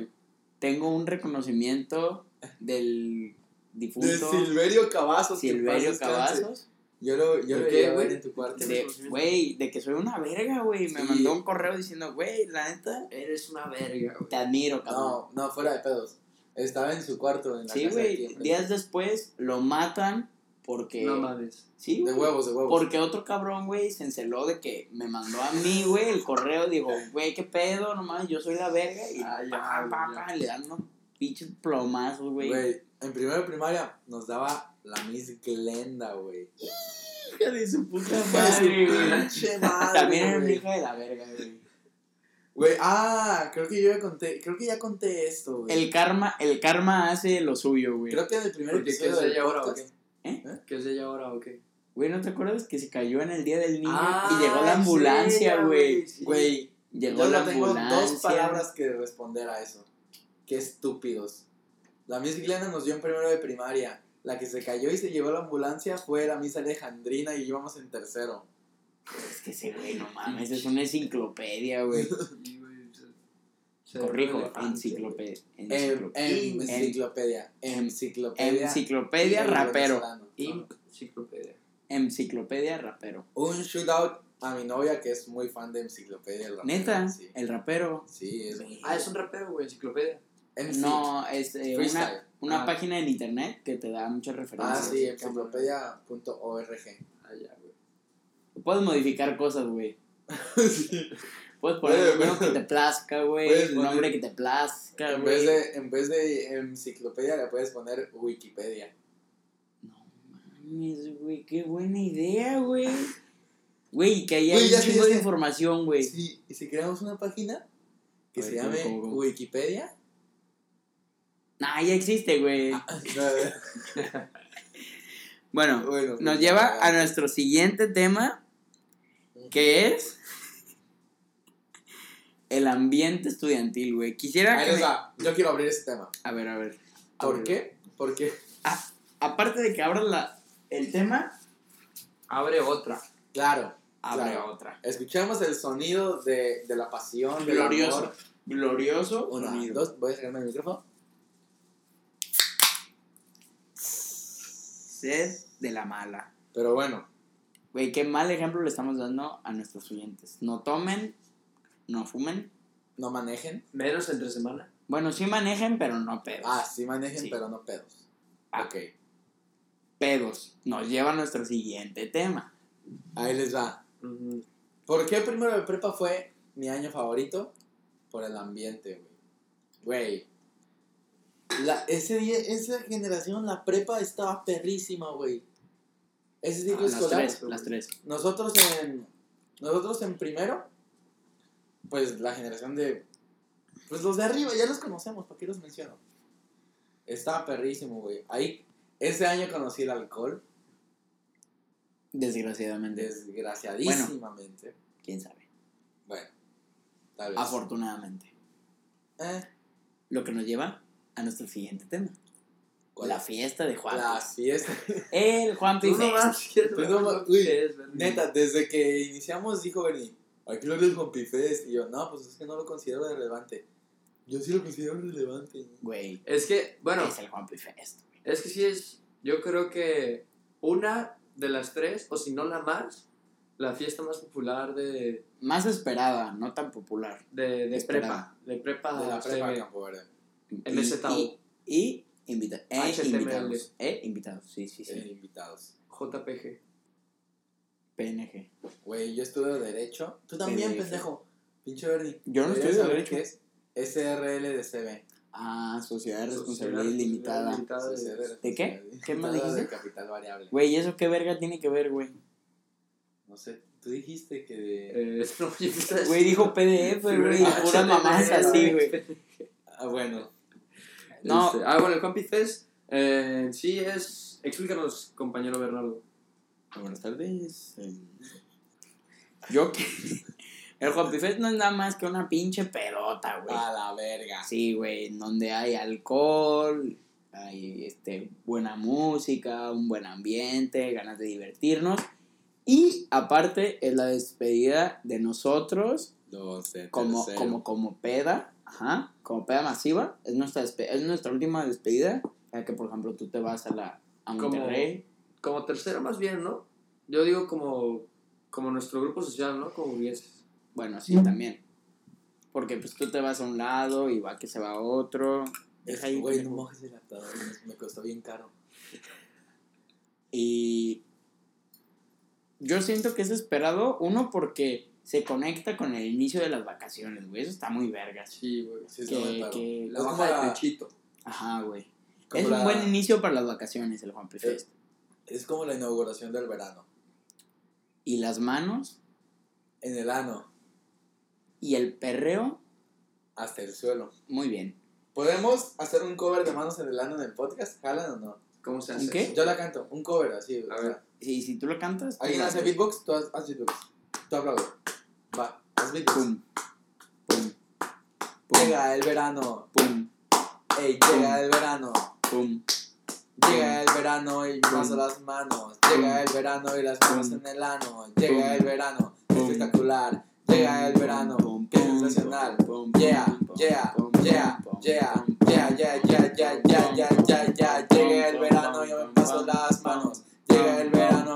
Tengo un reconocimiento del De Silverio Cavazos. Silverio. Cavazos. Yo lo, yo ¿De lo qué, güey? en tu cuarto. Güey, de que soy una verga, güey. Me Sí. mandó un correo diciendo, güey, la neta, Eres una verga, güey. te admiro, cabrón. No, no, fuera de pedos. Estaba en su cuarto en la sí, güey, días después lo matan porque... No mames. Sí, De huevos, de huevos. Porque otro cabrón, güey, se enceló de que me mandó a mí, güey, el correo. Dijo, güey, qué pedo, nomás, yo soy la verga. Y Ah, ya, pa, pa, ya. pa, le dan unos pinches plomazos, güey. Güey, en primero de primaria nos daba la Miss Glenda, güey. Hija de su puta Madre, güey. pinche madre, También era una hija de la verga, güey. Güey, ah, creo que yo ya conté, creo que ya conté esto, güey. El karma, el karma hace lo suyo, güey. Creo que en el primer Porque, ¿qué episodio es ella ahora o podcast. ¿Eh? ¿Qué es ella ahora o qué? Güey, ¿no te acuerdas que se cayó en el día del niño Ah, y llegó la es ambulancia, güey? sí. Güey, Llegó yo la tengo ambulancia. dos palabras que responder a eso. Qué estúpidos. La Miss Glenda nos dio en primero de primaria. La que se cayó y se llevó la ambulancia fue la Miss Alejandrina y íbamos en tercero. Es que ese güey, no mames, es una enciclopedia, güey. Corrijo, enciclopedia. Enciclopedia. Enciclopedia. Enciclopedia. Enciclopedia rapero. Enciclopedia. Enciclopedia rapero. Un shootout a mi novia que es muy fan de Enciclopedia. el rapero, Neta, Sí, el rapero. sí es muy Ah, es un rapero, güey, enciclopedia. MC. No, es eh, una, una Ah. página en internet que te da muchas Ah, referencias. sí, enciclopedia.org. Ah, ya, güey. Puedes modificar cosas, güey. *laughs* sí. Puedes poner el número que te plazca, güey. poner- nombre que te plazca, En güey. vez, de, en vez de enciclopedia le puedes poner Wikipedia. No mames, güey. Qué buena idea, güey. Güey, que ahí hay un chingo de información, güey. Sí, y si creamos una página que se ver, ¿cómo, llame cómo, cómo? Wikipedia. Nah, ya existe, güey. No, *laughs* Bueno, bueno, nos pues, lleva a nuestro siguiente tema, que es el ambiente estudiantil, güey. Quisiera Ahí que les me- va. Yo quiero abrir ese tema. A ver, a ver. ¿Por Ábrelo. qué? Porque, Aparte de que abras la, el tema, Abre otra. claro, abre Claro. otra. escuchamos el sonido de, de la pasión, del Glorioso. amor. Glorioso. Una, sonido. dos, voy a sacarme el micrófono. Sed de la mala. Pero bueno, Güey, qué mal ejemplo le estamos dando a nuestros oyentes. No tomen, no fumen. no manejen. Menos entre semana. Bueno, sí manejen, pero no pedos. Ah, sí manejen, Sí. pero no pedos. Ah. Ok, Pedos. Nos lleva a nuestro siguiente tema. ahí les va. ¿Por qué primero de prepa fue mi año favorito? Por el ambiente, güey. Güey. La, ese día, esa generación, la prepa estaba perrísima, güey. Ese ciclo Ah, las escolar. tres, las tres. Nosotros en. Nosotros en primero. Pues la generación de. Pues los de arriba, ya los conocemos, ¿para qué los menciono? Estaba perrísimo, güey. Ahí, ese año conocí el alcohol, Desgraciadamente. desgraciadísimamente. ¿Quién sabe? Bueno, tal vez. Afortunadamente. Eh, Lo que nos lleva a nuestro siguiente tema. ¿cuál? La fiesta de Juan. La fiesta. *laughs* El Juan Tú nomás Tú nomás- lo uy. Neta, desde que iniciamos dijo Bernie, que hablar del Jumpy Fest. Y yo, no, pues es que no lo considero relevante. Yo sí lo considero relevante. Güey. Es que, bueno, Es el Juan Fest. güey. es que sí es, yo creo que una de las tres, o si no la más, la fiesta más popular de, Más esperada, no tan popular. de, de prepa. De prepa, De la prepa. Campo Verde. MS Tau. Y, y invita- e invitados. E invitados, sí, sí, sí. eh, invitados. JPG. PNG. Güey, yo estudio Derecho. Tú también, pendejo. Pinche Bernie. Yo no estudio Derecho. qué es SRL de CB. Ah, Sociedad de Responsabilidad de Limitada. Limitada de- Sociedad ¿De qué? ¿Qué más dijiste? De capital variable. Güey, ¿y eso qué verga tiene que ver, güey? No sé, tú dijiste que de... Eh, *laughs* no, Güey, dijo PDF, güey, puras mamás así, güey. Ah, bueno. No. Este, ah, bueno, el Juan Fest eh, sí es... Explícanos, compañero Bernardo. Buenas tardes. eh, Yo que. *laughs* El Juan Fest no es nada más que una pinche pedota, güey. A la verga. Sí, güey, en donde hay alcohol, hay este, buena música, un buen ambiente, ganas de divertirnos. Y aparte es la despedida de nosotros de como, como, como peda, ajá, como peda masiva. Es nuestra, es nuestra última despedida. Ya que, por ejemplo, tú te vas a la a Como- Monterrey. Como tercero más bien, ¿no? Yo digo como, como nuestro grupo social, ¿no? Como burgueses. Bueno, sí, también. Porque pues tú te vas a un lado y va que se va a otro. Deja ahí, Güey, no mojes el atador, me costó bien caro. Y yo siento que es esperado, uno, porque se conecta con el inicio de las vacaciones, güey. Eso está muy vergas. Sí, güey. Sí, Que- que- La Es baja como de la- pechito. Ajá, güey. Es un la- buen inicio para las vacaciones, el Juan Fest. Es como la inauguración del verano. Y las manos En el ano, y el perreo, hasta el suelo. muy bien. ¿Podemos hacer un cover de manos en el ano en el podcast? ¿Jalan o no? ¿Cómo se ¿Un hace? qué? Yo la canto, un cover así. A o sea, ver. Si, si tú lo cantas, tú ¿Alguien hace beatbox? Tú haz, beatbox. Tú aplaude. Va, haz beatbox. Pum, pum, pum, Llega el verano. pum, Ey, llega el verano. pum. Llega el verano y paso las manos. Llega el verano y las manos en el ano. Llega el verano, espectacular. Llega el verano, qué sensacional. Yeah, yeah, yeah, yeah, yeah, yeah, yeah, yeah, yeah, yeah, yeah, yeah. Llega el verano y yo me paso las manos.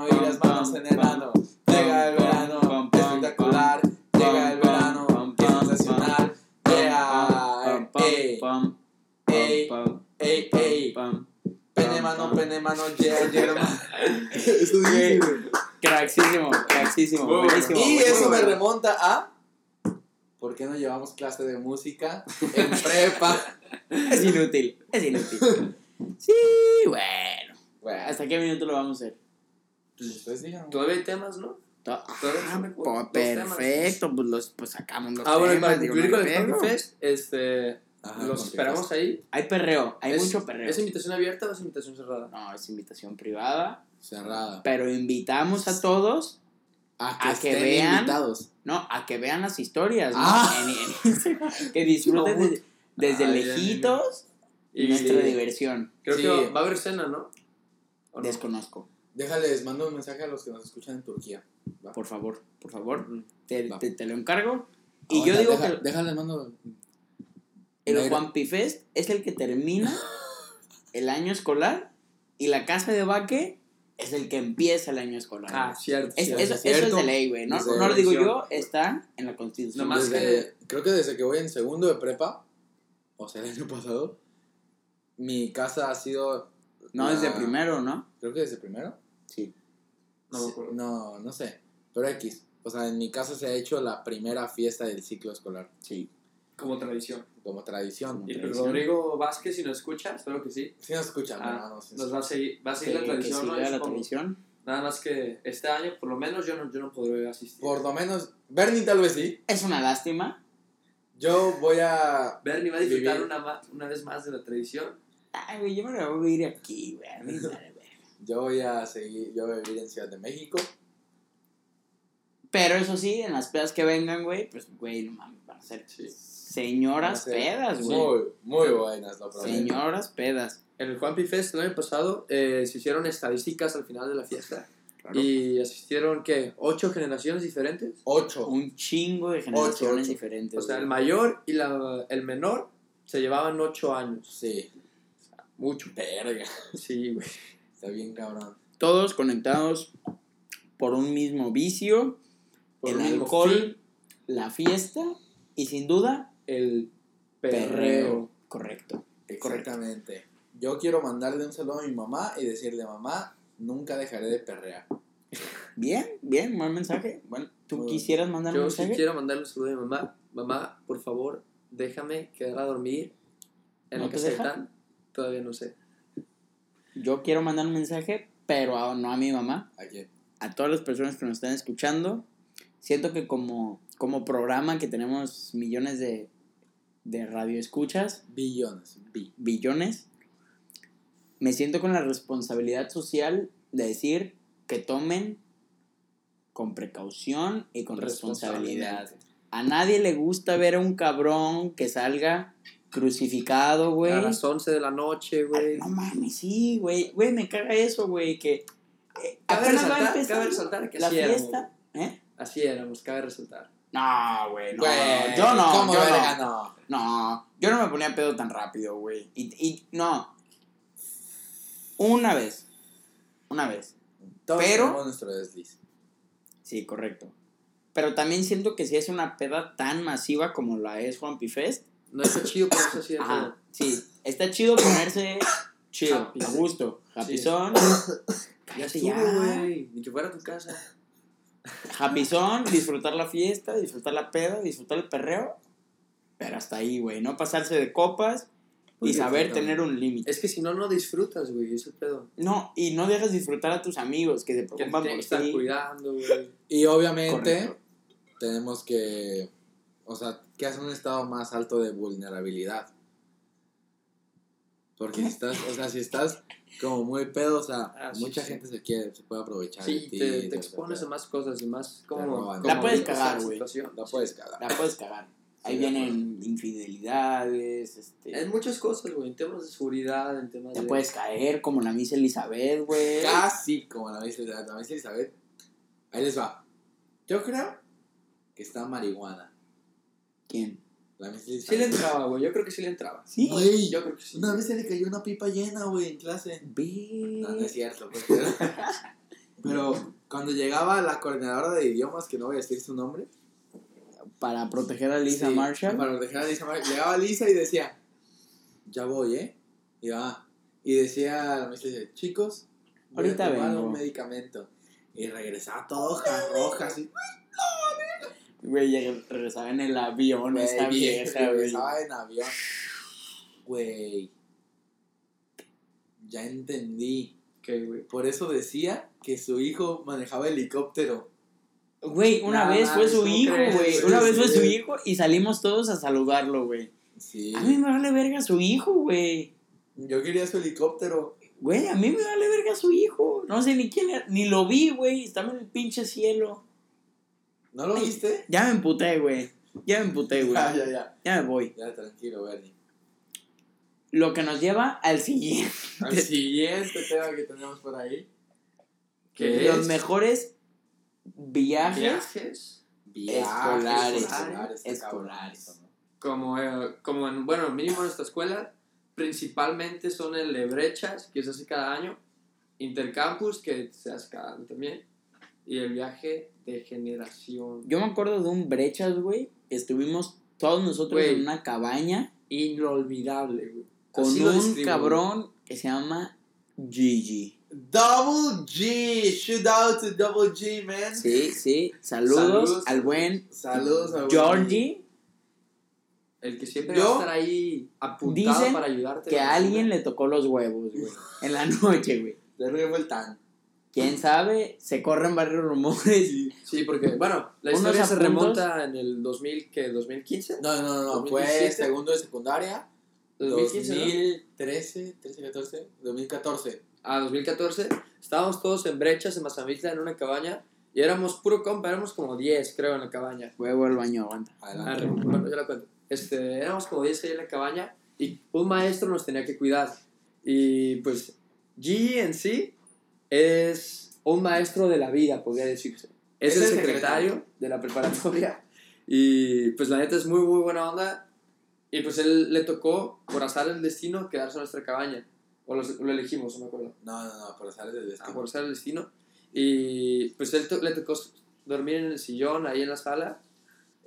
Verano y las manos en el ano. Llega el verano, espectacular. Llega el verano, sensacional. Yeah, ey, ey, ey, ey. Pene mano, pene mano, yeah, yeah. Cracksísimo, cracksísimo, Muy buenísimo. Y eso me remonta a. ¿Por qué no llevamos clase de música en *laughs* prepa? Es inútil, es inútil. *laughs* Sí, bueno. Bueno, ¿Hasta qué minuto lo vamos a hacer? Pues ustedes digan. Todavía hay temas, ¿no? To- Ah, po- temas. perfecto, pues los pues sacamos los Ah, bueno, temas, para digo, concluir no con el. Juan Fest, este, Ajá, los esperamos ahí. Hay perreo, hay ¿Es- mucho perreo. ¿Es invitación abierta o es invitación cerrada? No, es invitación privada, Cerrada. pero invitamos a todos, A que estén vean. invitados. no, a que vean las historias, ¿no? Ah. En, en Instagram, que disfruten desde Ay, lejitos Y nuestra diversión. creo Sí. que va, va a haber cena, ¿no? ¿O no? Desconozco. Déjales, mando un mensaje a los que nos escuchan en Turquía. ¿va? Por favor, por favor, te, Va. te, te lo encargo. Y Ahora, yo digo deja- que Déjales, mando. el Negro. Juan Pifest es el que termina *laughs* el año escolar y la casa de Baque es el que empieza el año escolar. Ah, cierto. Es- cierto. eso, es de ley, güey. No, no lo digo yo, está en la constitución. Nomás Desde- Creo que desde que voy en segundo de prepa, o sea, el año pasado, mi casa ha sido. No, la- desde primero, ¿no? Creo que desde primero. Sí. No me Sí, acuerdo. No, no sé. Pero X. O sea, en mi casa se ha hecho la primera fiesta del ciclo escolar, Sí. Como tradición. como tradición. Y pues tradición. Rodrigo Vázquez, si nos escucha, espero que sí. Sí nos escuchan, Ah, hermano, sí Nos nos va a seguir, va a Que, seguir la que tradición, ¿no? siga Yo la supongo. tradición. Nada más que este año, por lo menos, yo no, yo no podré asistir. Por lo menos, Bernie tal vez sí. Es una lástima. Yo voy a... Bernie va a disfrutar Vivir. una, ma- una vez más de la tradición. Ay, güey, yo me voy a vivir aquí, güey. *laughs* Yo voy a seguir, yo voy a vivir en Ciudad de México. Pero eso sí, en las pedas que vengan, güey, pues, güey, no mames, van a ser Sí. señoras Van a ser pedas, güey. Muy, muy buenas, lo prometo. Señoras pedas. En el Juanpi Fest el año pasado eh, se hicieron estadísticas al final de la fiesta. Claro. Y asistieron, ¿qué? ¿Ocho generaciones diferentes? Ocho. Un chingo de generaciones ocho. diferentes. O sea, el mayor y la, el menor se llevaban ocho años. Sí. Mucho. Verga. Sí, güey. Está bien cabrón. Todos conectados por un mismo vicio, Por el alcohol, fin, la fiesta y sin duda el perreo. perreo. Correcto. Exactamente. Yo quiero mandarle un saludo a mi mamá y decirle, mamá, nunca dejaré de perrear. *laughs* Bien, bien, buen mensaje. Bueno, ¿tú quisieras mandar un Yo sí quiero mandarle un saludo a mi mamá. Mamá, por favor, déjame quedar a dormir en ¿No la te casa de deja? Tan. Todavía no sé. Yo quiero mandar un mensaje, pero a- no a mi mamá, ¿A quién? a todas las personas que nos están escuchando. Siento que como, como programa que tenemos millones de, de radioescuchas, Billones. Bi. billones, me siento con la responsabilidad social de decir que tomen con precaución y con responsabilidad. A nadie le gusta ver a un cabrón que salga crucificado, güey. A las 11 de la noche, güey. No mames, sí, güey. Güey, me caga eso, güey, que eh, Cabe resaltar, cabe resaltar que la así éramos. fiesta. ¿Eh? Así éramos, cabe resaltar. No, güey, no. Güey, yo no, ¿cómo yo verga no. no? No, yo no me ponía pedo tan rápido, güey. Y, y no. Una vez. Una vez. Todos Pero- nuestro desliz. Sí, correcto. Pero también siento que si es una peda tan masiva como la es Juan Fest. No está chido ponerse así de Ajá. pedo. Sí, está chido ponerse chido, a gusto. Happy Sí. son. Ya Cállate estuvo, güey. Ni que fuera a tu casa. Happy son, disfrutar la fiesta, disfrutar la peda, disfrutar el perreo. Pero hasta ahí, güey. No pasarse de copas y saber tener un límite. Es que si no, no disfrutas, güey. Es el pedo. No, y no dejas disfrutar a tus amigos que se preocupan por ti. cuidando, güey. Y obviamente Correcto. tenemos que, o sea, que hacer un estado más alto de vulnerabilidad. Porque si estás, o sea, si estás como muy pedo, o sea, Ah, sí, mucha sí. gente se quiere, se puede aprovechar de Sí, ti. te, de te ese expones a más cosas y más como... Te La puedes cagar, güey. La puedes cagar. La puedes cagar. *laughs* Ahí Sí, de vienen infidelidades, este... En muchas cosas, güey. En temas de seguridad, en temas Te de... puedes caer como la Miss Elizabeth, güey. Casi como la Miss Elizabeth. La Miss Elizabeth. Ahí les va. Yo creo que está marihuana. ¿Quién? La Miss Sí le entraba, güey. Yo creo que sí le entraba. Sí. Güey, Yo creo que sí. una vez se le cayó una pipa llena, güey, en clase. Ve. No, no es cierto. pues, *laughs* pero- Pero cuando llegaba la coordinadora de idiomas, que no voy a decir su nombre. Para proteger a Lisa Sí, Marshall. Para proteger a Lisa Marshall. Llegaba Lisa y decía, ya voy, ¿eh? Y, va. y decía, la maestra dice, chicos, voy Ahorita a tomar vengo. un medicamento. Y regresaba todo hoja roja, así. Güey, ya regresaba en el avión esta vieja, güey. regresaba en avión. Güey. Ya entendí. ¿Qué, güey? Por eso decía que su hijo manejaba helicóptero. Güey, una vez fue su ¿cómo hijo, güey. Una vez fue su hijo y salimos todos a saludarlo, güey. Sí. A mí me vale verga su hijo, güey. Yo quería su helicóptero. Güey, a mí me vale verga su hijo. No sé ni quién era. Ni lo vi, güey. Estaba en el pinche cielo. ¿No lo viste? Ya me emputé, güey. Ya me emputé, güey. Ya, ya, ya. Ya me voy. Ya, tranquilo, Bernie. Lo que nos lleva al siguiente. Al siguiente tema que tenemos por ahí. ¿Qué Los es? mejores viajes. Viajes. Escolares. Escolares. Escolares. ¿no? Como, eh, como en, bueno, mínimo en nuestra escuela, principalmente son el de brechas, que se hace cada año, intercampus, que se hace cada año también, y el viaje de generación. Yo me acuerdo de un brechas, güey. Estuvimos todos nosotros en una cabaña Inolvidable, güey. con Así un describo, cabrón que se llama Gigi. Double G. Shoot out to Double G, man. Sí, sí. Saludos, Saludos. al buen Saludos a Georgie. El que siempre Yo- va a estar ahí apuntado Dicen para ayudarte. Que a alguien le tocó los huevos, güey. *laughs* En la noche, güey. El tan. ¿Quién sabe? Se corren varios rumores. Sí, porque, bueno, la historia se remonta en el 2000, ¿qué? ¿2015? No, no, no, no. Fue 2017. segundo de secundaria. 2015, ¿no? 2013, 13, 14, 2014. a 2014, estábamos todos en brechas en Mazamitla en una cabaña y éramos puro compa, éramos como 10 creo en la cabaña. Huevo al baño, aguanta. Adelante. Bueno, yo la cuento. Este, éramos como 10 ahí en la cabaña y un maestro nos tenía que cuidar. Y pues G en sí es un maestro de la vida, podría decirse. Es, Es el el secretario de la preparatoria y pues la neta es muy muy buena onda y pues él le tocó por azar el destino quedarse en nuestra cabaña. O lo, lo elegimos, no me acuerdo. No, no, no, por del Ah, destino. por azar el destino. Y pues él to- le tocó dormir en el sillón ahí en la sala.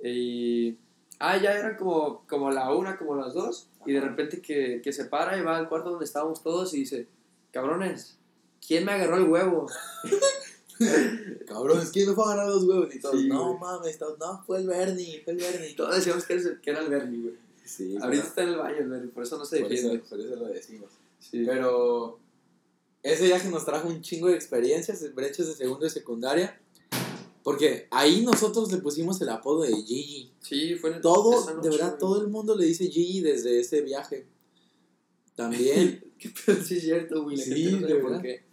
Y. Ah, ya eran como, como la una, como las dos. Y de repente que, que se para y va al cuarto donde estábamos todos y dice: Cabrones, ¿quién me agarró el huevo? *laughs* Cabrón, es que no fue a agarrar los huevos y todos. Sí, no güey. mames, todos, no, fue el Bernie, fue el Bernie. Todos decíamos que era, el Bernie, güey. Sí, Ahorita está en el baño el Bernie, por eso no se defiende. por eso lo decimos. Sí. Pero ese viaje nos trajo un chingo de experiencias, brechas de segundo y secundaria. Porque ahí nosotros le pusimos el apodo de Gigi. Sí, fue en esa Todo, noche, de verdad, güey. todo el mundo le dice Gigi desde ese viaje. *laughs* También. Qué pedo, sí es cierto, güey. Sí, de por verdad. qué.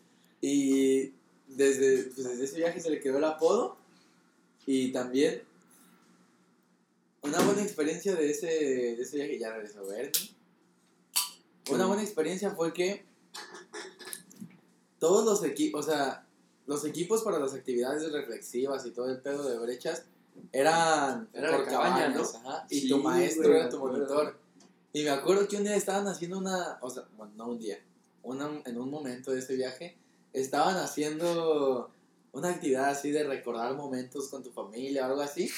Y desde, pues, desde ese viaje se le quedó el apodo. Y también una buena experiencia de ese, de ese viaje, ya regresó Bernie. Una buena experiencia fue que todos los equipos, o sea, los equipos para las actividades reflexivas y todo el pedo de brechas eran Era por cabaña, cabañas, ajá, y Sí, tu maestro era tu monitor. Y me acuerdo que un día estaban haciendo una, o sea, bueno, no un día, una, en un momento de ese viaje, estaban haciendo una actividad así de recordar momentos con tu familia o algo así.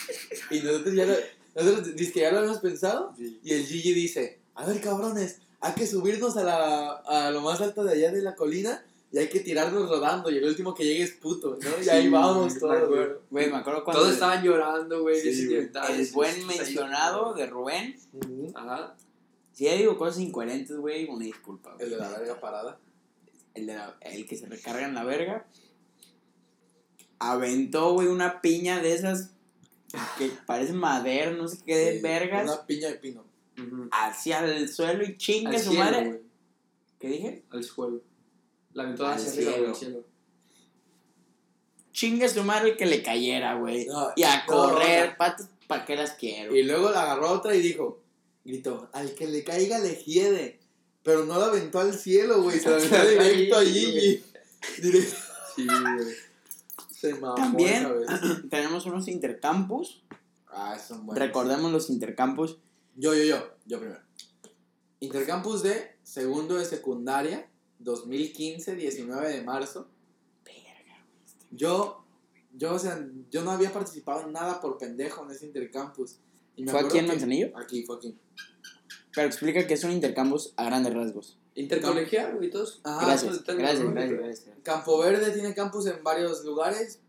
Y nosotros ya lo, nosotros dice que ya lo habíamos pensado. Y el Gigi dice, a ver cabrones, hay que subirnos a, la, a lo más alto de allá de la colina y hay que tirarnos rodando y el último que llegue es puto, ¿no? Y ahí Sí, vamos todos. güey. acuerdo. Güey, me acuerdo cuando Todos estaban llorando, güey. Sí, el buen Sí, mencionado de Rubén. Ujú. Ajá. Si ya digo cosas incoherentes, güey, una disculpa. El de la verga parada. El, de la- el que se recarga en la verga. Aventó, güey, una piña de esas que parece madera, no sé qué de Sí, vergas, Una piña de pino. Hacia el suelo y chingue Al su cielo, madre. ¿Qué dije? Al suelo. La aventó hacia arriba, cielo. güey, al cielo. Chingue su madre el que le cayera, güey. No, y a correr, patas, ¿para qué las quiero? Y luego la agarró otra y dijo, gritó, al que le caiga le hiede. Pero no la aventó al cielo, güey, se la aventó *laughs* directo a Gigi. Directo. Sí, güey. Se mamó También esa vez. *clears throat* tenemos unos intercampus. Ah, son buenos. Recordemos los intercampus. Yo, yo, yo, yo primero. Intercampus de segundo de secundaria, 2015, 19 de marzo. Yo, yo, o sea, yo no había participado en nada por pendejo en ese intercampus. Y me ¿Fue aquí en Manzanillo? Aquí, fue aquí. Pero explica que es un intercampus a grandes rasgos. Intercolegial, güey, todos. Ajá, gracias, gracias, gracias. Campo Verde tiene campus en varios lugares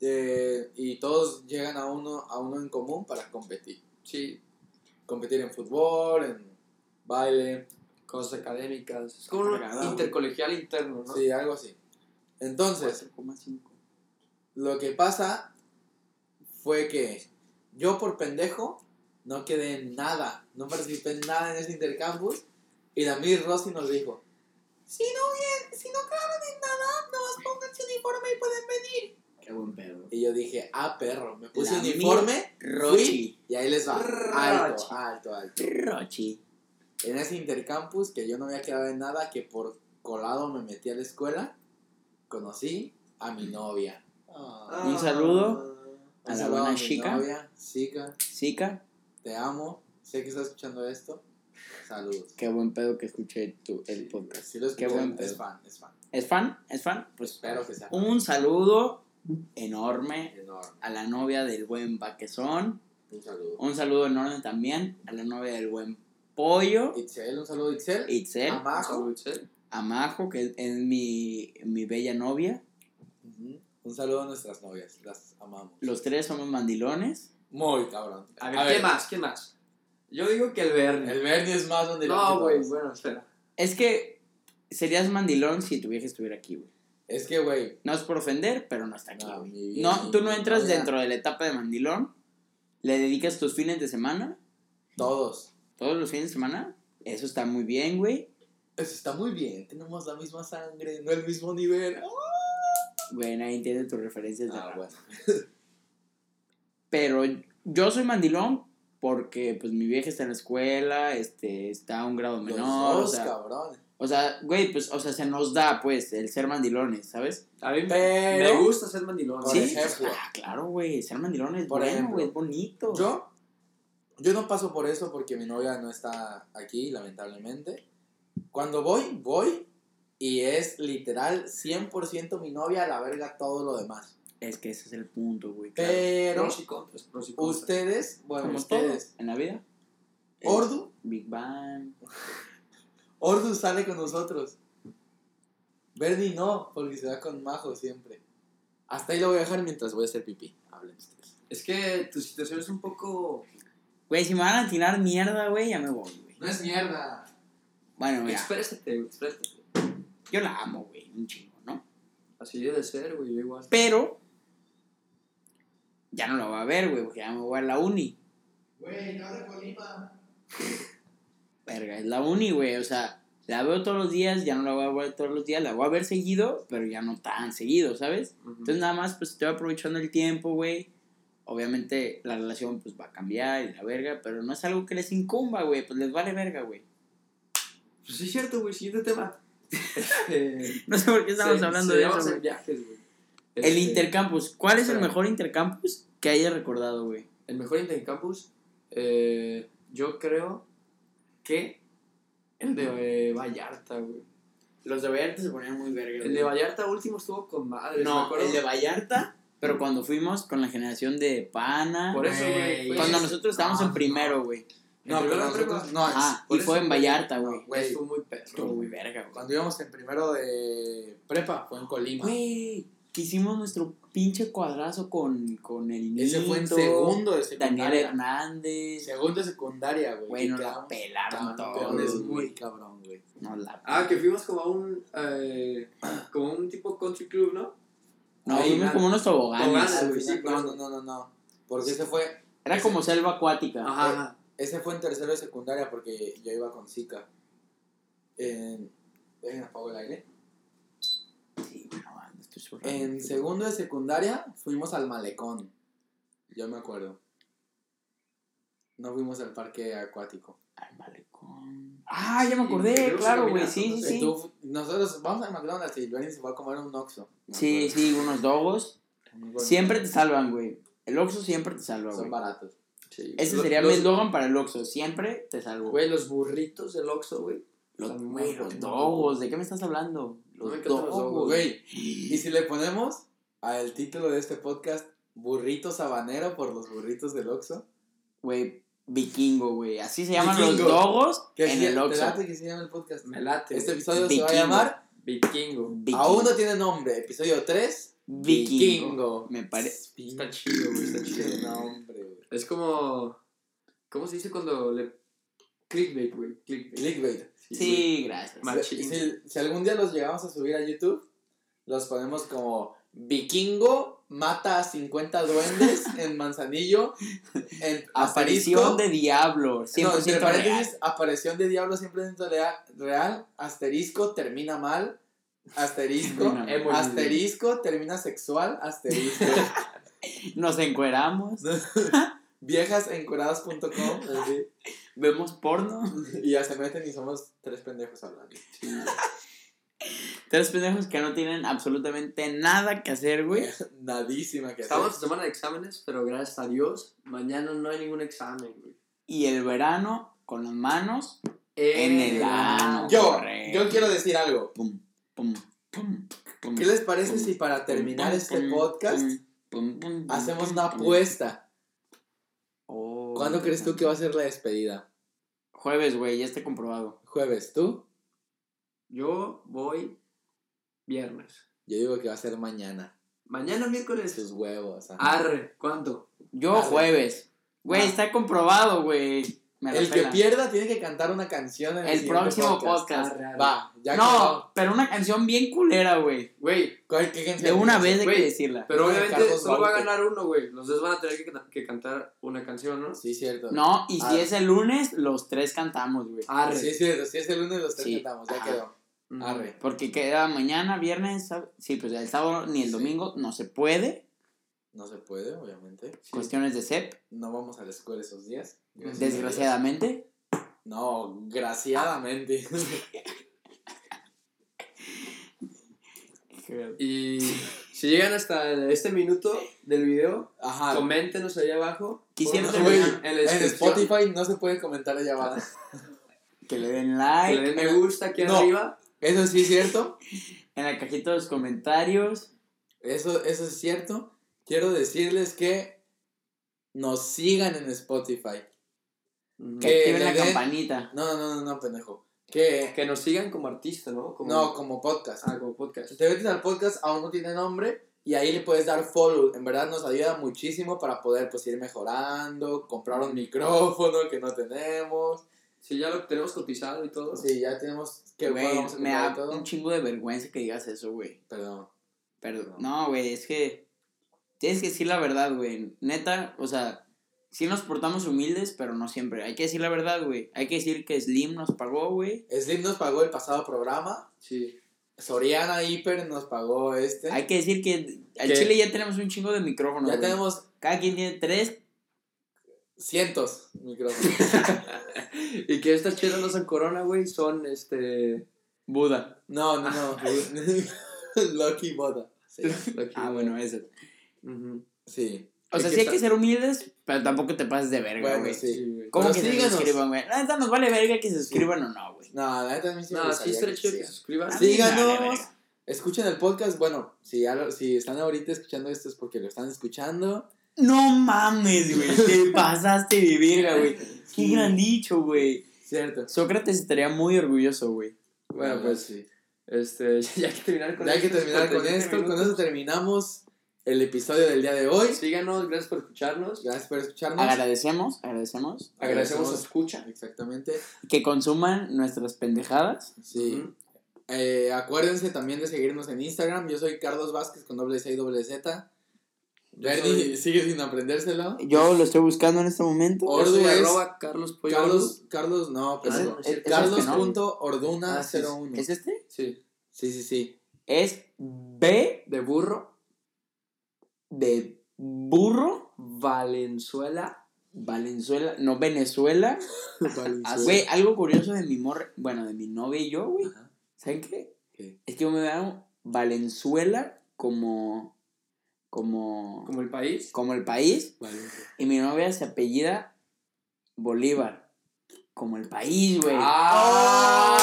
eh, y todos llegan a uno, a uno en común para competir. Sí, Competir en fútbol, en baile, cosas académicas. Es como un Agradable. intercolegial interno, ¿no? sí, algo así. Entonces, 4,5. lo que pasa fue que yo por pendejo no quedé en nada, no participé en nada en ese intercampus y la Miss Rossi nos dijo, si no, bien, si no quedaron en nada, nomás pónganse uniforme y pueden venir. Qué buen pedo. Y yo dije, ah, perro, me puse La uniforme, Rochi. fui y ahí les va, alto, Rochi. alto, alto. Rochi. En ese intercampus que yo no había quedado en nada, que por colado me metí a la escuela, conocí a mi novia. Ah. Un saludo a Un la buena chica. novia, chica, Zika, te amo, sé que estás escuchando esto, saludos. qué buen pedo que escuché tu, el Sí, podcast. sí lo Qué buen es pedo. fan, es fan. ¿Es fan? ¿Es fan? Pues Espero que sea un saludo enorme enorme. a la novia del buen Baquezón. Un saludo. Un saludo enorme también a la novia del buen Pollo. Itzel, un saludo Itzel. Itzel. A Majo. Salud, Itzel. A Majo, que es mi, mi bella novia. Un saludo a nuestras novias, las amamos. Los tres somos mandilones. Muy cabrón. A ver, ¿qué más? ¿Qué más? Yo digo que el Bernie. El Bernie es más donde No, güey, bueno, espera. Es que serías mandilón si tu vieja estuviera aquí, güey. Es que, güey, No es por ofender, pero no está aquí, No, güey. mi No, tú no mi entras novia. dentro de la etapa de mandilón. Le dedicas tus fines de semana, todos. todos los fines de semana, Eso está muy bien, güey. Eso está muy bien, tenemos la misma sangre, no el mismo nivel. Güey, nadie entiende tus referencias de Ah, rap. bueno. *laughs* Pero yo soy mandilón porque, pues, mi vieja está en la escuela, este, está a un grado Los menor, o dos, sea, cabrón. o sea, güey, pues, o sea, se nos da, pues, el ser mandilones, ¿sabes? A mí me- Pero- me gusta ser mandilón. Por sí, ejemplo. ah, claro, güey, ser mandilón es Por bueno, güey, es bonito. Yo, yo no paso por eso porque mi novia no está aquí, lamentablemente. Cuando voy, voy y es literal 100% mi novia a la verga todo lo demás. Es que ese es el punto, güey. claro. Pero Pros y contras, pros y contras. ustedes, bueno, Como ustedes, todo en la vida. Ordu, Big Bang. Ordu sale con nosotros. Verdi no, porque se va con Majo siempre. Hasta ahí lo voy a dejar mientras voy a hacer pipí. Hablen ustedes. Es que tu situación es un poco... Güey, si me van a tirar mierda, güey, ya me voy, güey. No es mierda. Bueno, mira, Exprésate, exprésate. yo la amo, güey, un chingo, ¿no? Así debe ser, güey, yo igual. Pero ya no la voy a ver, güey, porque ya me voy a la uni. Güey, no de Colima. Verga, es la uni, güey, o sea, la veo todos los días, ya no la voy a ver todos los días, la voy a ver seguido, pero ya no tan seguido, ¿sabes? Entonces nada más pues estoy aprovechando el tiempo, güey. Obviamente la relación pues va a cambiar y la verga, pero no es algo que les incumba, güey, pues les vale verga, güey. Pues sí es cierto, güey, siguiente tema. *laughs* Este, No sé por qué estamos se- hablando se de eso, hacer güey. viajes, güey. El Este, intercampus, ¿cuál es el mejor intercampus que hayas recordado, güey? El mejor intercampus, eh, yo creo que el de eh, Vallarta, güey. Los de Vallarta se ponían muy verga. El de Vallarta último estuvo con madre. No, el de Vallarta, pero cuando fuimos con la generación de Pana. Por eso, güey. Cuando nosotros estábamos no, en primero, güey. No, pero nosotros no. Ajá, y fue en. Vallarta, güey. Güey, Estuvo muy perro. Estuvo muy verga, güey. Cuando íbamos en primero de prepa, fue en Colima. Güey, que hicimos nuestro pinche cuadrazo con, con el Ese fue en segundo de Daniel secundaria. Hernández. Segundo de secundaria, güey. Nos la pelaron todos, muy cabrón, güey. No, la... Ah, que fuimos como a un. eh, como un tipo country club, ¿no? no ahí, fuimos como unos toboganes. güey, sí, no, no, no, no, no. Porque ese fue, Era como selva acuática. Ajá. ese fue en tercero de secundaria porque yo iba con Zika. En, ¿Dejen apago el aire? Sí, no, En segundo de secundaria fuimos al malecón. Yo me acuerdo. No fuimos al parque acuático. Al malecón. Ah, ya me acordé, claro, güey. Sí, sí, sé. sí. Tú- nosotros vamos al McDonald's y Benny se fue a comer un Oxxo. Sí, sí, unos dogos. Siempre te salvan, güey. El Oxxo siempre te salva, Son güey. baratos. Sí. Ese sería los- mi eslogan para el Oxxo. Siempre te salvo. Güey, los burritos del Oxxo, güey. Los, güey, los dogos. ¿De qué me estás hablando? No Los me los dogos, dogos, Güey, y si le ponemos al título de este podcast Burrito Sabanero por los burritos del Oxxo. Güey, vikingo, güey. Así se llaman los Vikingo. dogos Que en el ¿te Oxxo. late que se llama el podcast? Me late. Este episodio se Vikingo. va a llamar Vikingo. Vikingo. Aún no tiene nombre. Episodio 3. Vikingo. Me parece. Está chido, güey. Está chido. Pinche nombre, güey. Es como. ¿Cómo se dice cuando le. Clickbait, güey. Clickbait. Clickbait. Sí, gracias. Si, Machín. si- si algún día los llegamos a subir a YouTube, los ponemos como Vikingo mata a 50 duendes *laughs* en Manzanillo. En Aparición asterisco- de diablo. No, 100% entre real. paréntesis, aparición de diablo siempre dentro de a- real, asterisco, termina mal, asterisco, Termina mal. Emoji. asterisco, termina sexual, asterisco. *laughs* Nos encueramos. *laughs* Viejasencuradas.com así, Vemos porno. y ya se meten y somos tres pendejos hablando. Tres pendejos que no tienen absolutamente nada que hacer, güey. *laughs* Nadísima que Estamos en hacer. semana de exámenes, pero gracias a Dios, mañana no hay ningún examen, güey. Y el verano con las manos En el ano. Yo, yo quiero decir algo. Pum, pum, pum, pum. ¿Qué les parece Pum, si para terminar pum, este pum, podcast pum, pum, pum, hacemos pum, una pum. apuesta? ¿Cuándo crees tú que va a ser la despedida? Jueves, güey, ya está comprobado. ¿Jueves tú? Yo voy viernes. Yo digo que va a ser mañana. Mañana miércoles. Sus huevos. ajá. Arre, ¿cuánto? Yo Arre. jueves. Güey, Ah. está comprobado, güey. Me El que pierda tiene que cantar una canción en el, El próximo podcast. arre. Va, ya no, pero una canción bien culera, güey. Güey, ¿Cuál- qué canción De una vez hay que decirla. pero obviamente solo va a ganar uno, güey. Los dos van a tener que, que cantar una canción, ¿no? Sí, cierto. No, y si Arre. es el lunes, los tres cantamos, güey. Arre. Sí, es cierto. Si es el lunes, los tres Sí. cantamos. Ya Ajá. quedó. Arre. Porque queda mañana, viernes, sáb- sí, pues el sábado ni el Sí. domingo no se puede. No se puede, obviamente. Sí. Cuestiones de CEP, No vamos a la escuela esos días. Desgraciadamente. No, graciadamente. Y si llegan hasta este minuto del video, Ajá. coméntenos ahí abajo. Quisiera terminar en en Spotify no se puede comentar allá abajo. *laughs* Que le den Que like le den me gusta aquí No. arriba. Eso sí es cierto. *laughs* en la cajita de los comentarios. Eso, eso es cierto. Quiero decirles que nos sigan en Spotify. Que activen la den- campanita. No, no, no, no, pendejo. Que. Que nos sigan como artista, ¿no? Como, No, como podcast. Ah, como podcast. Si te metes al podcast, aún no tiene nombre. Y ahí le puedes dar follow. En verdad nos ayuda muchísimo para poder pues ir mejorando. Comprar un micrófono que no tenemos. Sí, ya lo tenemos cotizado y todo. Sí, ya tenemos que Güey, vamos a me da todo. un chingo de vergüenza que digas eso, güey. Perdón. Pero, No. no, güey, es que tienes que decir la verdad, güey. Neta, o sea, sí nos portamos humildes, pero no siempre. Hay que decir la verdad, güey. Hay que decir que Slim nos pagó, güey. Slim nos pagó el pasado programa. Sí. Soriana Hiper nos pagó este. Hay que decir que al ¿Qué? Chile ya tenemos un chingo de micrófonos. ya güey. tenemos Cada quien tiene tres. cientos micrófonos. *laughs* y que estas chelas no son corona, güey, son este. Buda. no, no, no. *laughs* Lucky Boda. Sí. Ah, bueno, eso. Ujú. sí. O sea, sí hay que ser humildes, pero tampoco te pases de verga, Bueno, güey. sí. Sí, güey. ¿Cómo Pero que se suscriban, güey? Neta, nos vale verga que se suscriban o no, güey. No, la neta a mí sí me No, sí estaría que chido que se suscriban. Sí. Síganos. Escuchen el podcast. Bueno, si, ya lo- si están ahorita escuchando esto es porque lo están escuchando. No mames, güey. Te *laughs* pasaste de verga, güey. Qué gran dicho, güey. Cierto. Sócrates estaría muy orgulloso, güey. Bueno, La pues, sí. Este, *laughs* ya hay que terminar con Ya hay que terminar con 45 esto. Con eso terminamos el episodio del día de hoy. Síganos, gracias por escucharnos. Gracias por escucharnos. Agradecemos, agradecemos Agradecemos su escucha. Exactamente. que consuman nuestras pendejadas. Sí. Eh, acuérdense también de seguirnos en Instagram. Yo soy Carlos Vázquez con doble C y doble Z. Soy- sigue sin aprendérselo. Yo lo estoy buscando en este momento. Ordu es- arroba Carlos Pollo Carlos, Carlos, no, ¿Es, perdón. este, no? punto Orduna Ah, sí, 01. ¿Es este? Sí. Sí, sí, sí. Es B De burro. De burro, Valenzuela. Valenzuela, no Venezuela. *laughs* Ah, Güey, algo curioso de mi morra, bueno, de mi novia y yo, güey. ¿Saben qué? ¿Qué? Es que yo me llamo Valenzuela como, como, Como el país. como el país Vale. y mi novia se apellida Bolívar. Como el país, güey. Ah.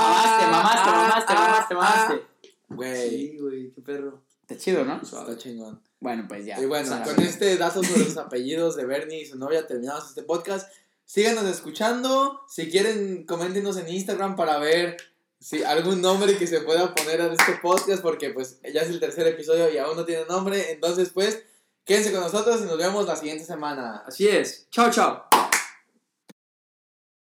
Mamaste, mamaste, mamaste, mamaste, mamaste. Güey, Sí, güey, qué perro. Está chido, ¿no? está chingón. Bueno, pues ya. Y bueno, sea, con este dato sobre los apellidos de Bernie y su novia terminamos este podcast. Síganos escuchando. Si quieren, coméntenos en Instagram para ver si algún nombre que se pueda poner a este podcast, porque pues ya es el tercer episodio y aún no tiene nombre. Entonces, pues, quédense con nosotros y nos vemos la siguiente semana. Así es. Chao, chao.